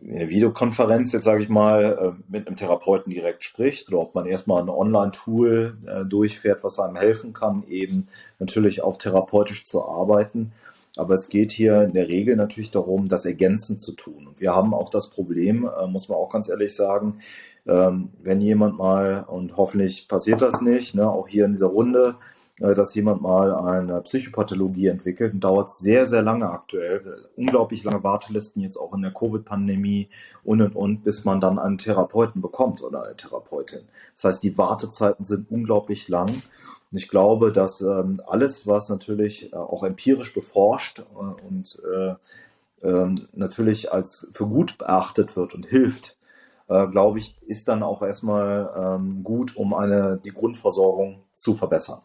eine Videokonferenz jetzt sage ich mal äh, mit einem Therapeuten direkt spricht oder ob man erstmal ein Online-Tool äh, durchfährt, was einem helfen kann, eben natürlich auch therapeutisch zu arbeiten. Aber es geht hier in der Regel natürlich darum, das ergänzend zu tun. Und wir haben auch das Problem, äh, muss man auch ganz ehrlich sagen, ähm, wenn jemand mal, und hoffentlich passiert das nicht, ne, auch hier in dieser Runde, dass jemand mal eine Psychopathologie entwickelt, und dauert sehr, sehr lange aktuell. Unglaublich lange Wartelisten jetzt auch in der Covid-Pandemie und und und, bis man dann einen Therapeuten bekommt oder eine Therapeutin. Das heißt, die Wartezeiten sind unglaublich lang. Und ich glaube, dass ähm, alles, was natürlich äh, auch empirisch beforscht äh, und äh, äh, natürlich als für gut beachtet wird und hilft, äh, glaube ich, ist dann auch erstmal ähm, gut, um eine, die Grundversorgung zu verbessern.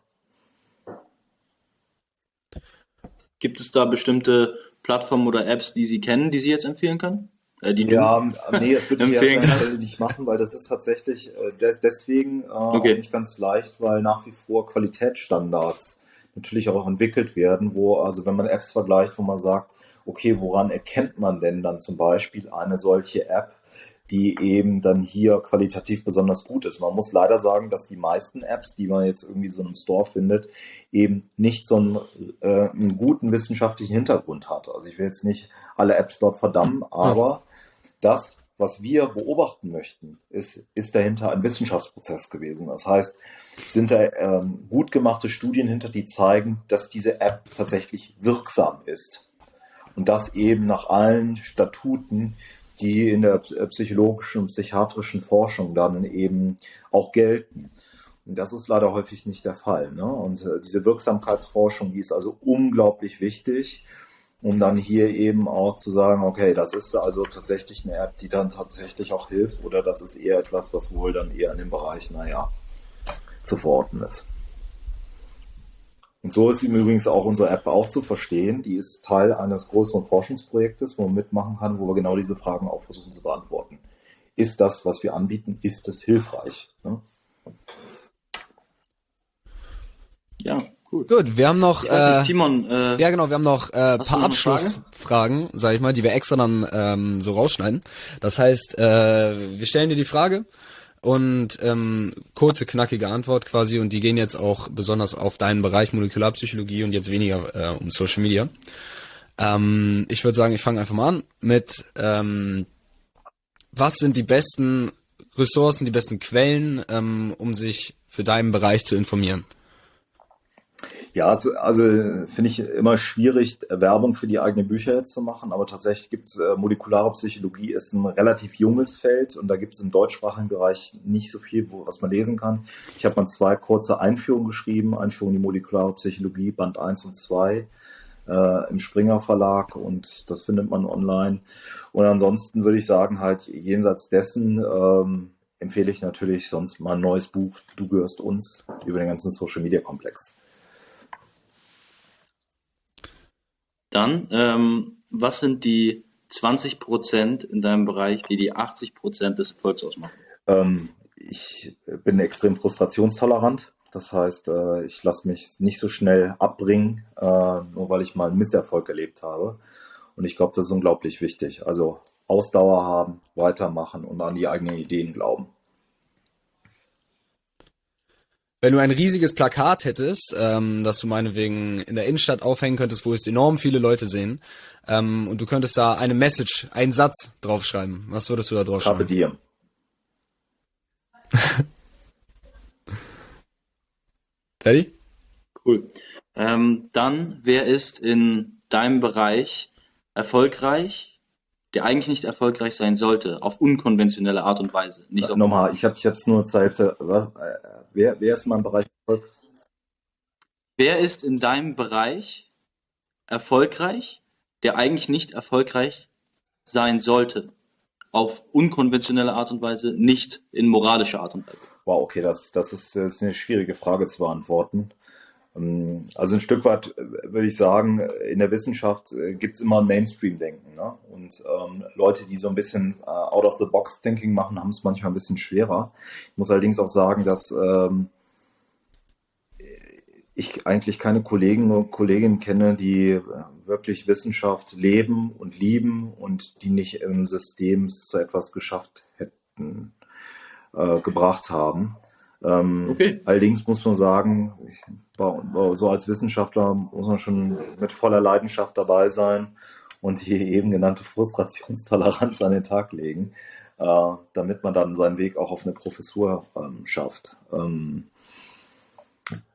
Gibt es da bestimmte Plattformen oder Apps, die Sie kennen, die Sie jetzt empfehlen können? Äh, die ja, nee, das würde ich jetzt nicht machen, weil das ist tatsächlich äh, des, deswegen äh, okay. nicht ganz leicht, weil nach wie vor Qualitätsstandards natürlich auch entwickelt werden, wo, also wenn man Apps vergleicht, wo man sagt, okay, woran erkennt man denn dann zum Beispiel eine solche App, die eben dann hier qualitativ besonders gut ist. Man muss leider sagen, dass die meisten Apps, die man jetzt irgendwie so im Store findet, eben nicht so einen, äh, einen guten wissenschaftlichen Hintergrund hat. Also ich will jetzt nicht alle Apps dort verdammen, aber das, was wir beobachten möchten, ist, ist dahinter ein Wissenschaftsprozess gewesen. Das heißt, sind da ähm, gut gemachte Studien hinter, die zeigen, dass diese App tatsächlich wirksam ist. Und das eben nach allen Statuten, die in der äh, psychologischen und psychiatrischen Forschung dann eben auch gelten. Und das ist leider häufig nicht der Fall. Ne? Und äh, diese Wirksamkeitsforschung, die ist also unglaublich wichtig, um dann hier eben auch zu sagen, okay, das ist also tatsächlich eine App, die dann tatsächlich auch hilft, oder das ist eher etwas, was wohl dann eher in dem Bereich, naja, zu verorten ist. Und so ist im Übrigen auch unsere App auch zu verstehen. Die ist Teil eines größeren Forschungsprojektes, wo man mitmachen kann, wo wir genau diese Fragen auch versuchen zu beantworten. Ist das, was wir anbieten, ist es hilfreich? Ne? Ja, cool. Gut, wir haben noch, äh, nicht, Timon, äh, ja genau, wir haben noch äh, Hast du paar Abschlussfragen, sag ich mal, die wir extra dann ähm, so rausschneiden. Das heißt, äh, wir stellen dir die Frage und ähm, kurze, knackige Antwort quasi und die gehen jetzt auch besonders auf deinen Bereich Molekularpsychologie und jetzt weniger äh, um Social Media. Ähm, ich würde sagen, ich fange einfach mal an mit ähm, was sind die besten Ressourcen, die besten Quellen, ähm, um sich für deinen Bereich zu informieren? Ja, also, also finde ich immer schwierig, Werbung für die eigenen Bücher jetzt zu machen, aber tatsächlich gibt's äh, molekulare Psychologie ist ein relativ junges Feld und da gibt es im deutschsprachigen Bereich nicht so viel, wo, was man lesen kann. Ich habe mal zwei kurze Einführungen geschrieben, Einführung in die molekulare Psychologie, Band 1 und 2 äh, im Springer Verlag und das findet man online. Und ansonsten würde ich sagen, halt jenseits dessen ähm, empfehle ich natürlich sonst mal ein neues Buch, Du gehörst uns, über den ganzen Social Media Komplex. Dann, ähm, was sind die 20 Prozent in deinem Bereich, die die 80 Prozent des Erfolgs ausmachen? Ähm, ich bin extrem frustrationstolerant. Das heißt, äh, ich lasse mich nicht so schnell abbringen, äh, nur weil ich mal einen Misserfolg erlebt habe. Und ich glaube, das ist unglaublich wichtig. Also Ausdauer haben, weitermachen und an die eigenen Ideen glauben. Wenn du ein riesiges Plakat hättest, ähm, das du meinetwegen in der Innenstadt aufhängen könntest, wo es enorm viele Leute sehen, ähm, und du könntest da eine Message, einen Satz draufschreiben, was würdest du da Carpe draufschreiben? diem. Fertig? Cool. Ähm, dann, wer ist in deinem Bereich erfolgreich, der eigentlich nicht erfolgreich sein sollte, auf unkonventionelle Art und Weise? Nicht auf Nochmal, ich habe ich es nur zur Hälfte. Was, äh, wer, wer ist in meinem Bereich? Wer ist in deinem Bereich erfolgreich, der eigentlich nicht erfolgreich sein sollte? Auf unkonventionelle Art und Weise, nicht in moralische Art und Weise. Wow, okay, das, das, ist, das ist eine schwierige Frage zu beantworten. Ähm, Also ein Stück weit äh, würde ich sagen, in der Wissenschaft gibt es immer ein Mainstream-Denken. Ne? Und ähm, Leute, die so ein bisschen äh, out-of-the-box-Thinking machen, haben es manchmal ein bisschen schwerer. Ich muss allerdings auch sagen, dass ähm, ich eigentlich keine Kollegen und Kolleginnen kenne, die äh, wirklich Wissenschaft leben und lieben und die nicht im System zu etwas geschafft hätten, äh, gebracht haben. Ähm, Okay. Allerdings muss man sagen, ich, so als Wissenschaftler muss man schon mit voller Leidenschaft dabei sein und die eben genannte Frustrationstoleranz an den Tag legen, äh, damit man dann seinen Weg auch auf eine Professur ähm, schafft. Ähm,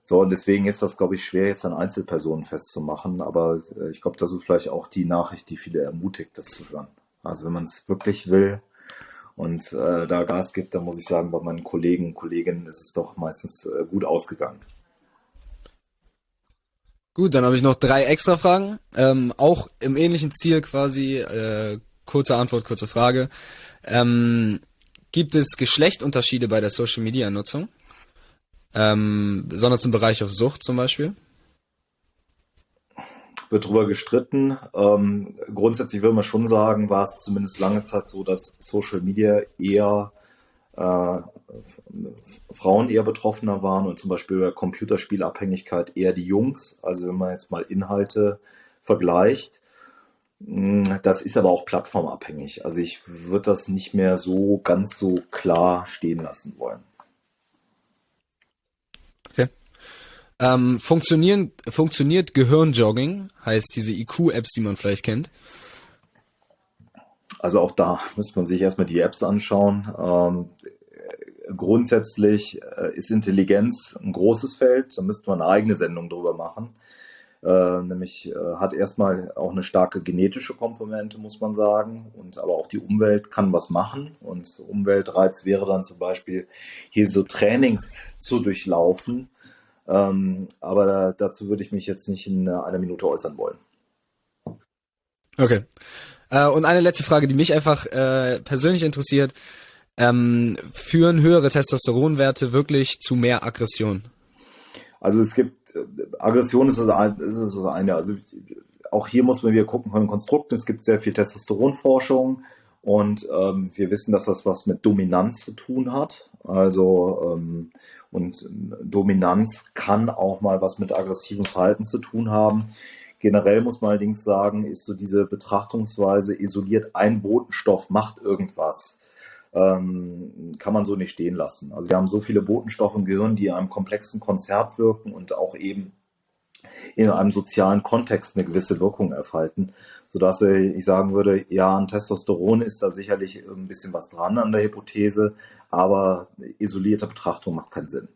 so, und deswegen ist das, glaube ich, schwer, jetzt an Einzelpersonen festzumachen, aber äh, ich glaube, das ist vielleicht auch die Nachricht, die viele ermutigt, das zu hören. Also wenn man es wirklich will und äh, da Gas gibt, dann muss ich sagen, bei meinen Kollegen und Kolleginnen ist es doch meistens äh, gut ausgegangen. Gut, dann habe ich noch drei extra Fragen, ähm, auch im ähnlichen Stil quasi, äh, kurze Antwort, kurze Frage. Ähm, gibt es Geschlechtunterschiede bei der Social Media Nutzung? Ähm, besonders im Bereich auf Sucht zum Beispiel? wird drüber gestritten. Ähm, grundsätzlich würde man schon sagen, war es zumindest lange Zeit so, dass Social Media eher äh, Frauen eher betroffener waren und zum Beispiel bei Computerspielabhängigkeit eher die Jungs. Also wenn man jetzt mal Inhalte vergleicht. Das ist aber auch plattformabhängig. Also ich würde das nicht mehr so ganz so klar stehen lassen wollen. Okay. Ähm, funktionieren, funktioniert Gehirnjogging, heißt diese IQ-Apps, die man vielleicht kennt. Also auch da müsste man sich erstmal die Apps anschauen. Ähm, grundsätzlich äh, ist Intelligenz ein großes Feld. Da müsste man eine eigene Sendung drüber machen. Äh, nämlich äh, hat erstmal auch eine starke genetische Komponente, muss man sagen. Und aber auch die Umwelt kann was machen. Und Umweltreiz wäre dann zum Beispiel, hier so Trainings zu durchlaufen. Ähm, aber da, dazu würde ich mich jetzt nicht in einer Minute äußern wollen. Okay. Äh, und eine letzte Frage, die mich einfach äh, persönlich interessiert. Ähm, führen höhere Testosteronwerte wirklich zu mehr Aggression? Also es gibt, äh, Aggression ist das ist eine. Also auch hier muss man wieder gucken von den Konstrukten. Es gibt sehr viel Testosteronforschung Und ähm, wir wissen, dass das was mit Dominanz zu tun hat. Also ähm, und Dominanz kann auch mal was mit aggressivem Verhalten zu tun haben. Generell muss man allerdings sagen, ist so diese Betrachtungsweise isoliert ein Botenstoff macht irgendwas ähm, kann man so nicht stehen lassen. Also wir haben so viele Botenstoffe im Gehirn, die in einem komplexen Konzert wirken und auch eben in einem sozialen Kontext eine gewisse Wirkung entfalten, sodass ich sagen würde, ja, an Testosteron ist da sicherlich ein bisschen was dran an der Hypothese, aber isolierte Betrachtung macht keinen Sinn.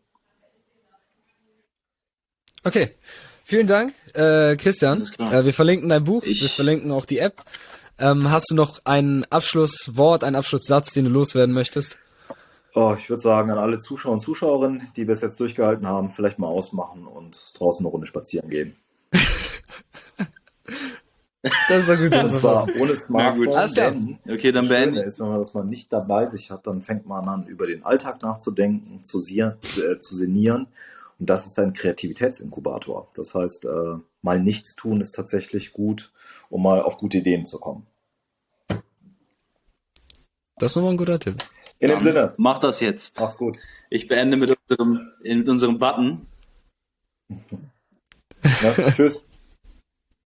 Okay, vielen Dank, äh, Christian. Äh, wir verlinken dein Buch, Ich- wir verlinken auch die App. Ähm, hast du noch ein Abschlusswort, einen Abschlusssatz, den du loswerden möchtest? Oh, ich würde sagen, an alle Zuschauer und Zuschauerinnen, die bis jetzt durchgehalten haben, vielleicht mal ausmachen und draußen eine Runde spazieren gehen. Das ist doch gut. Und zwar ohne Na Smartphone. gut. Alles klar. Okay, dann Das beenden. ist, wenn man das mal nicht dabei sich hat, dann fängt man an, über den Alltag nachzudenken, zu, äh, zu sinnieren. Und das ist ein Kreativitätsinkubator. Das heißt, äh, mal nichts tun ist tatsächlich gut, um mal auf gute Ideen zu kommen. Das ist nochmal ein guter Tipp. In dem Sinne, Mach das jetzt. macht's gut. Ich beende mit unserem, mit unserem Button. Ja, tschüss.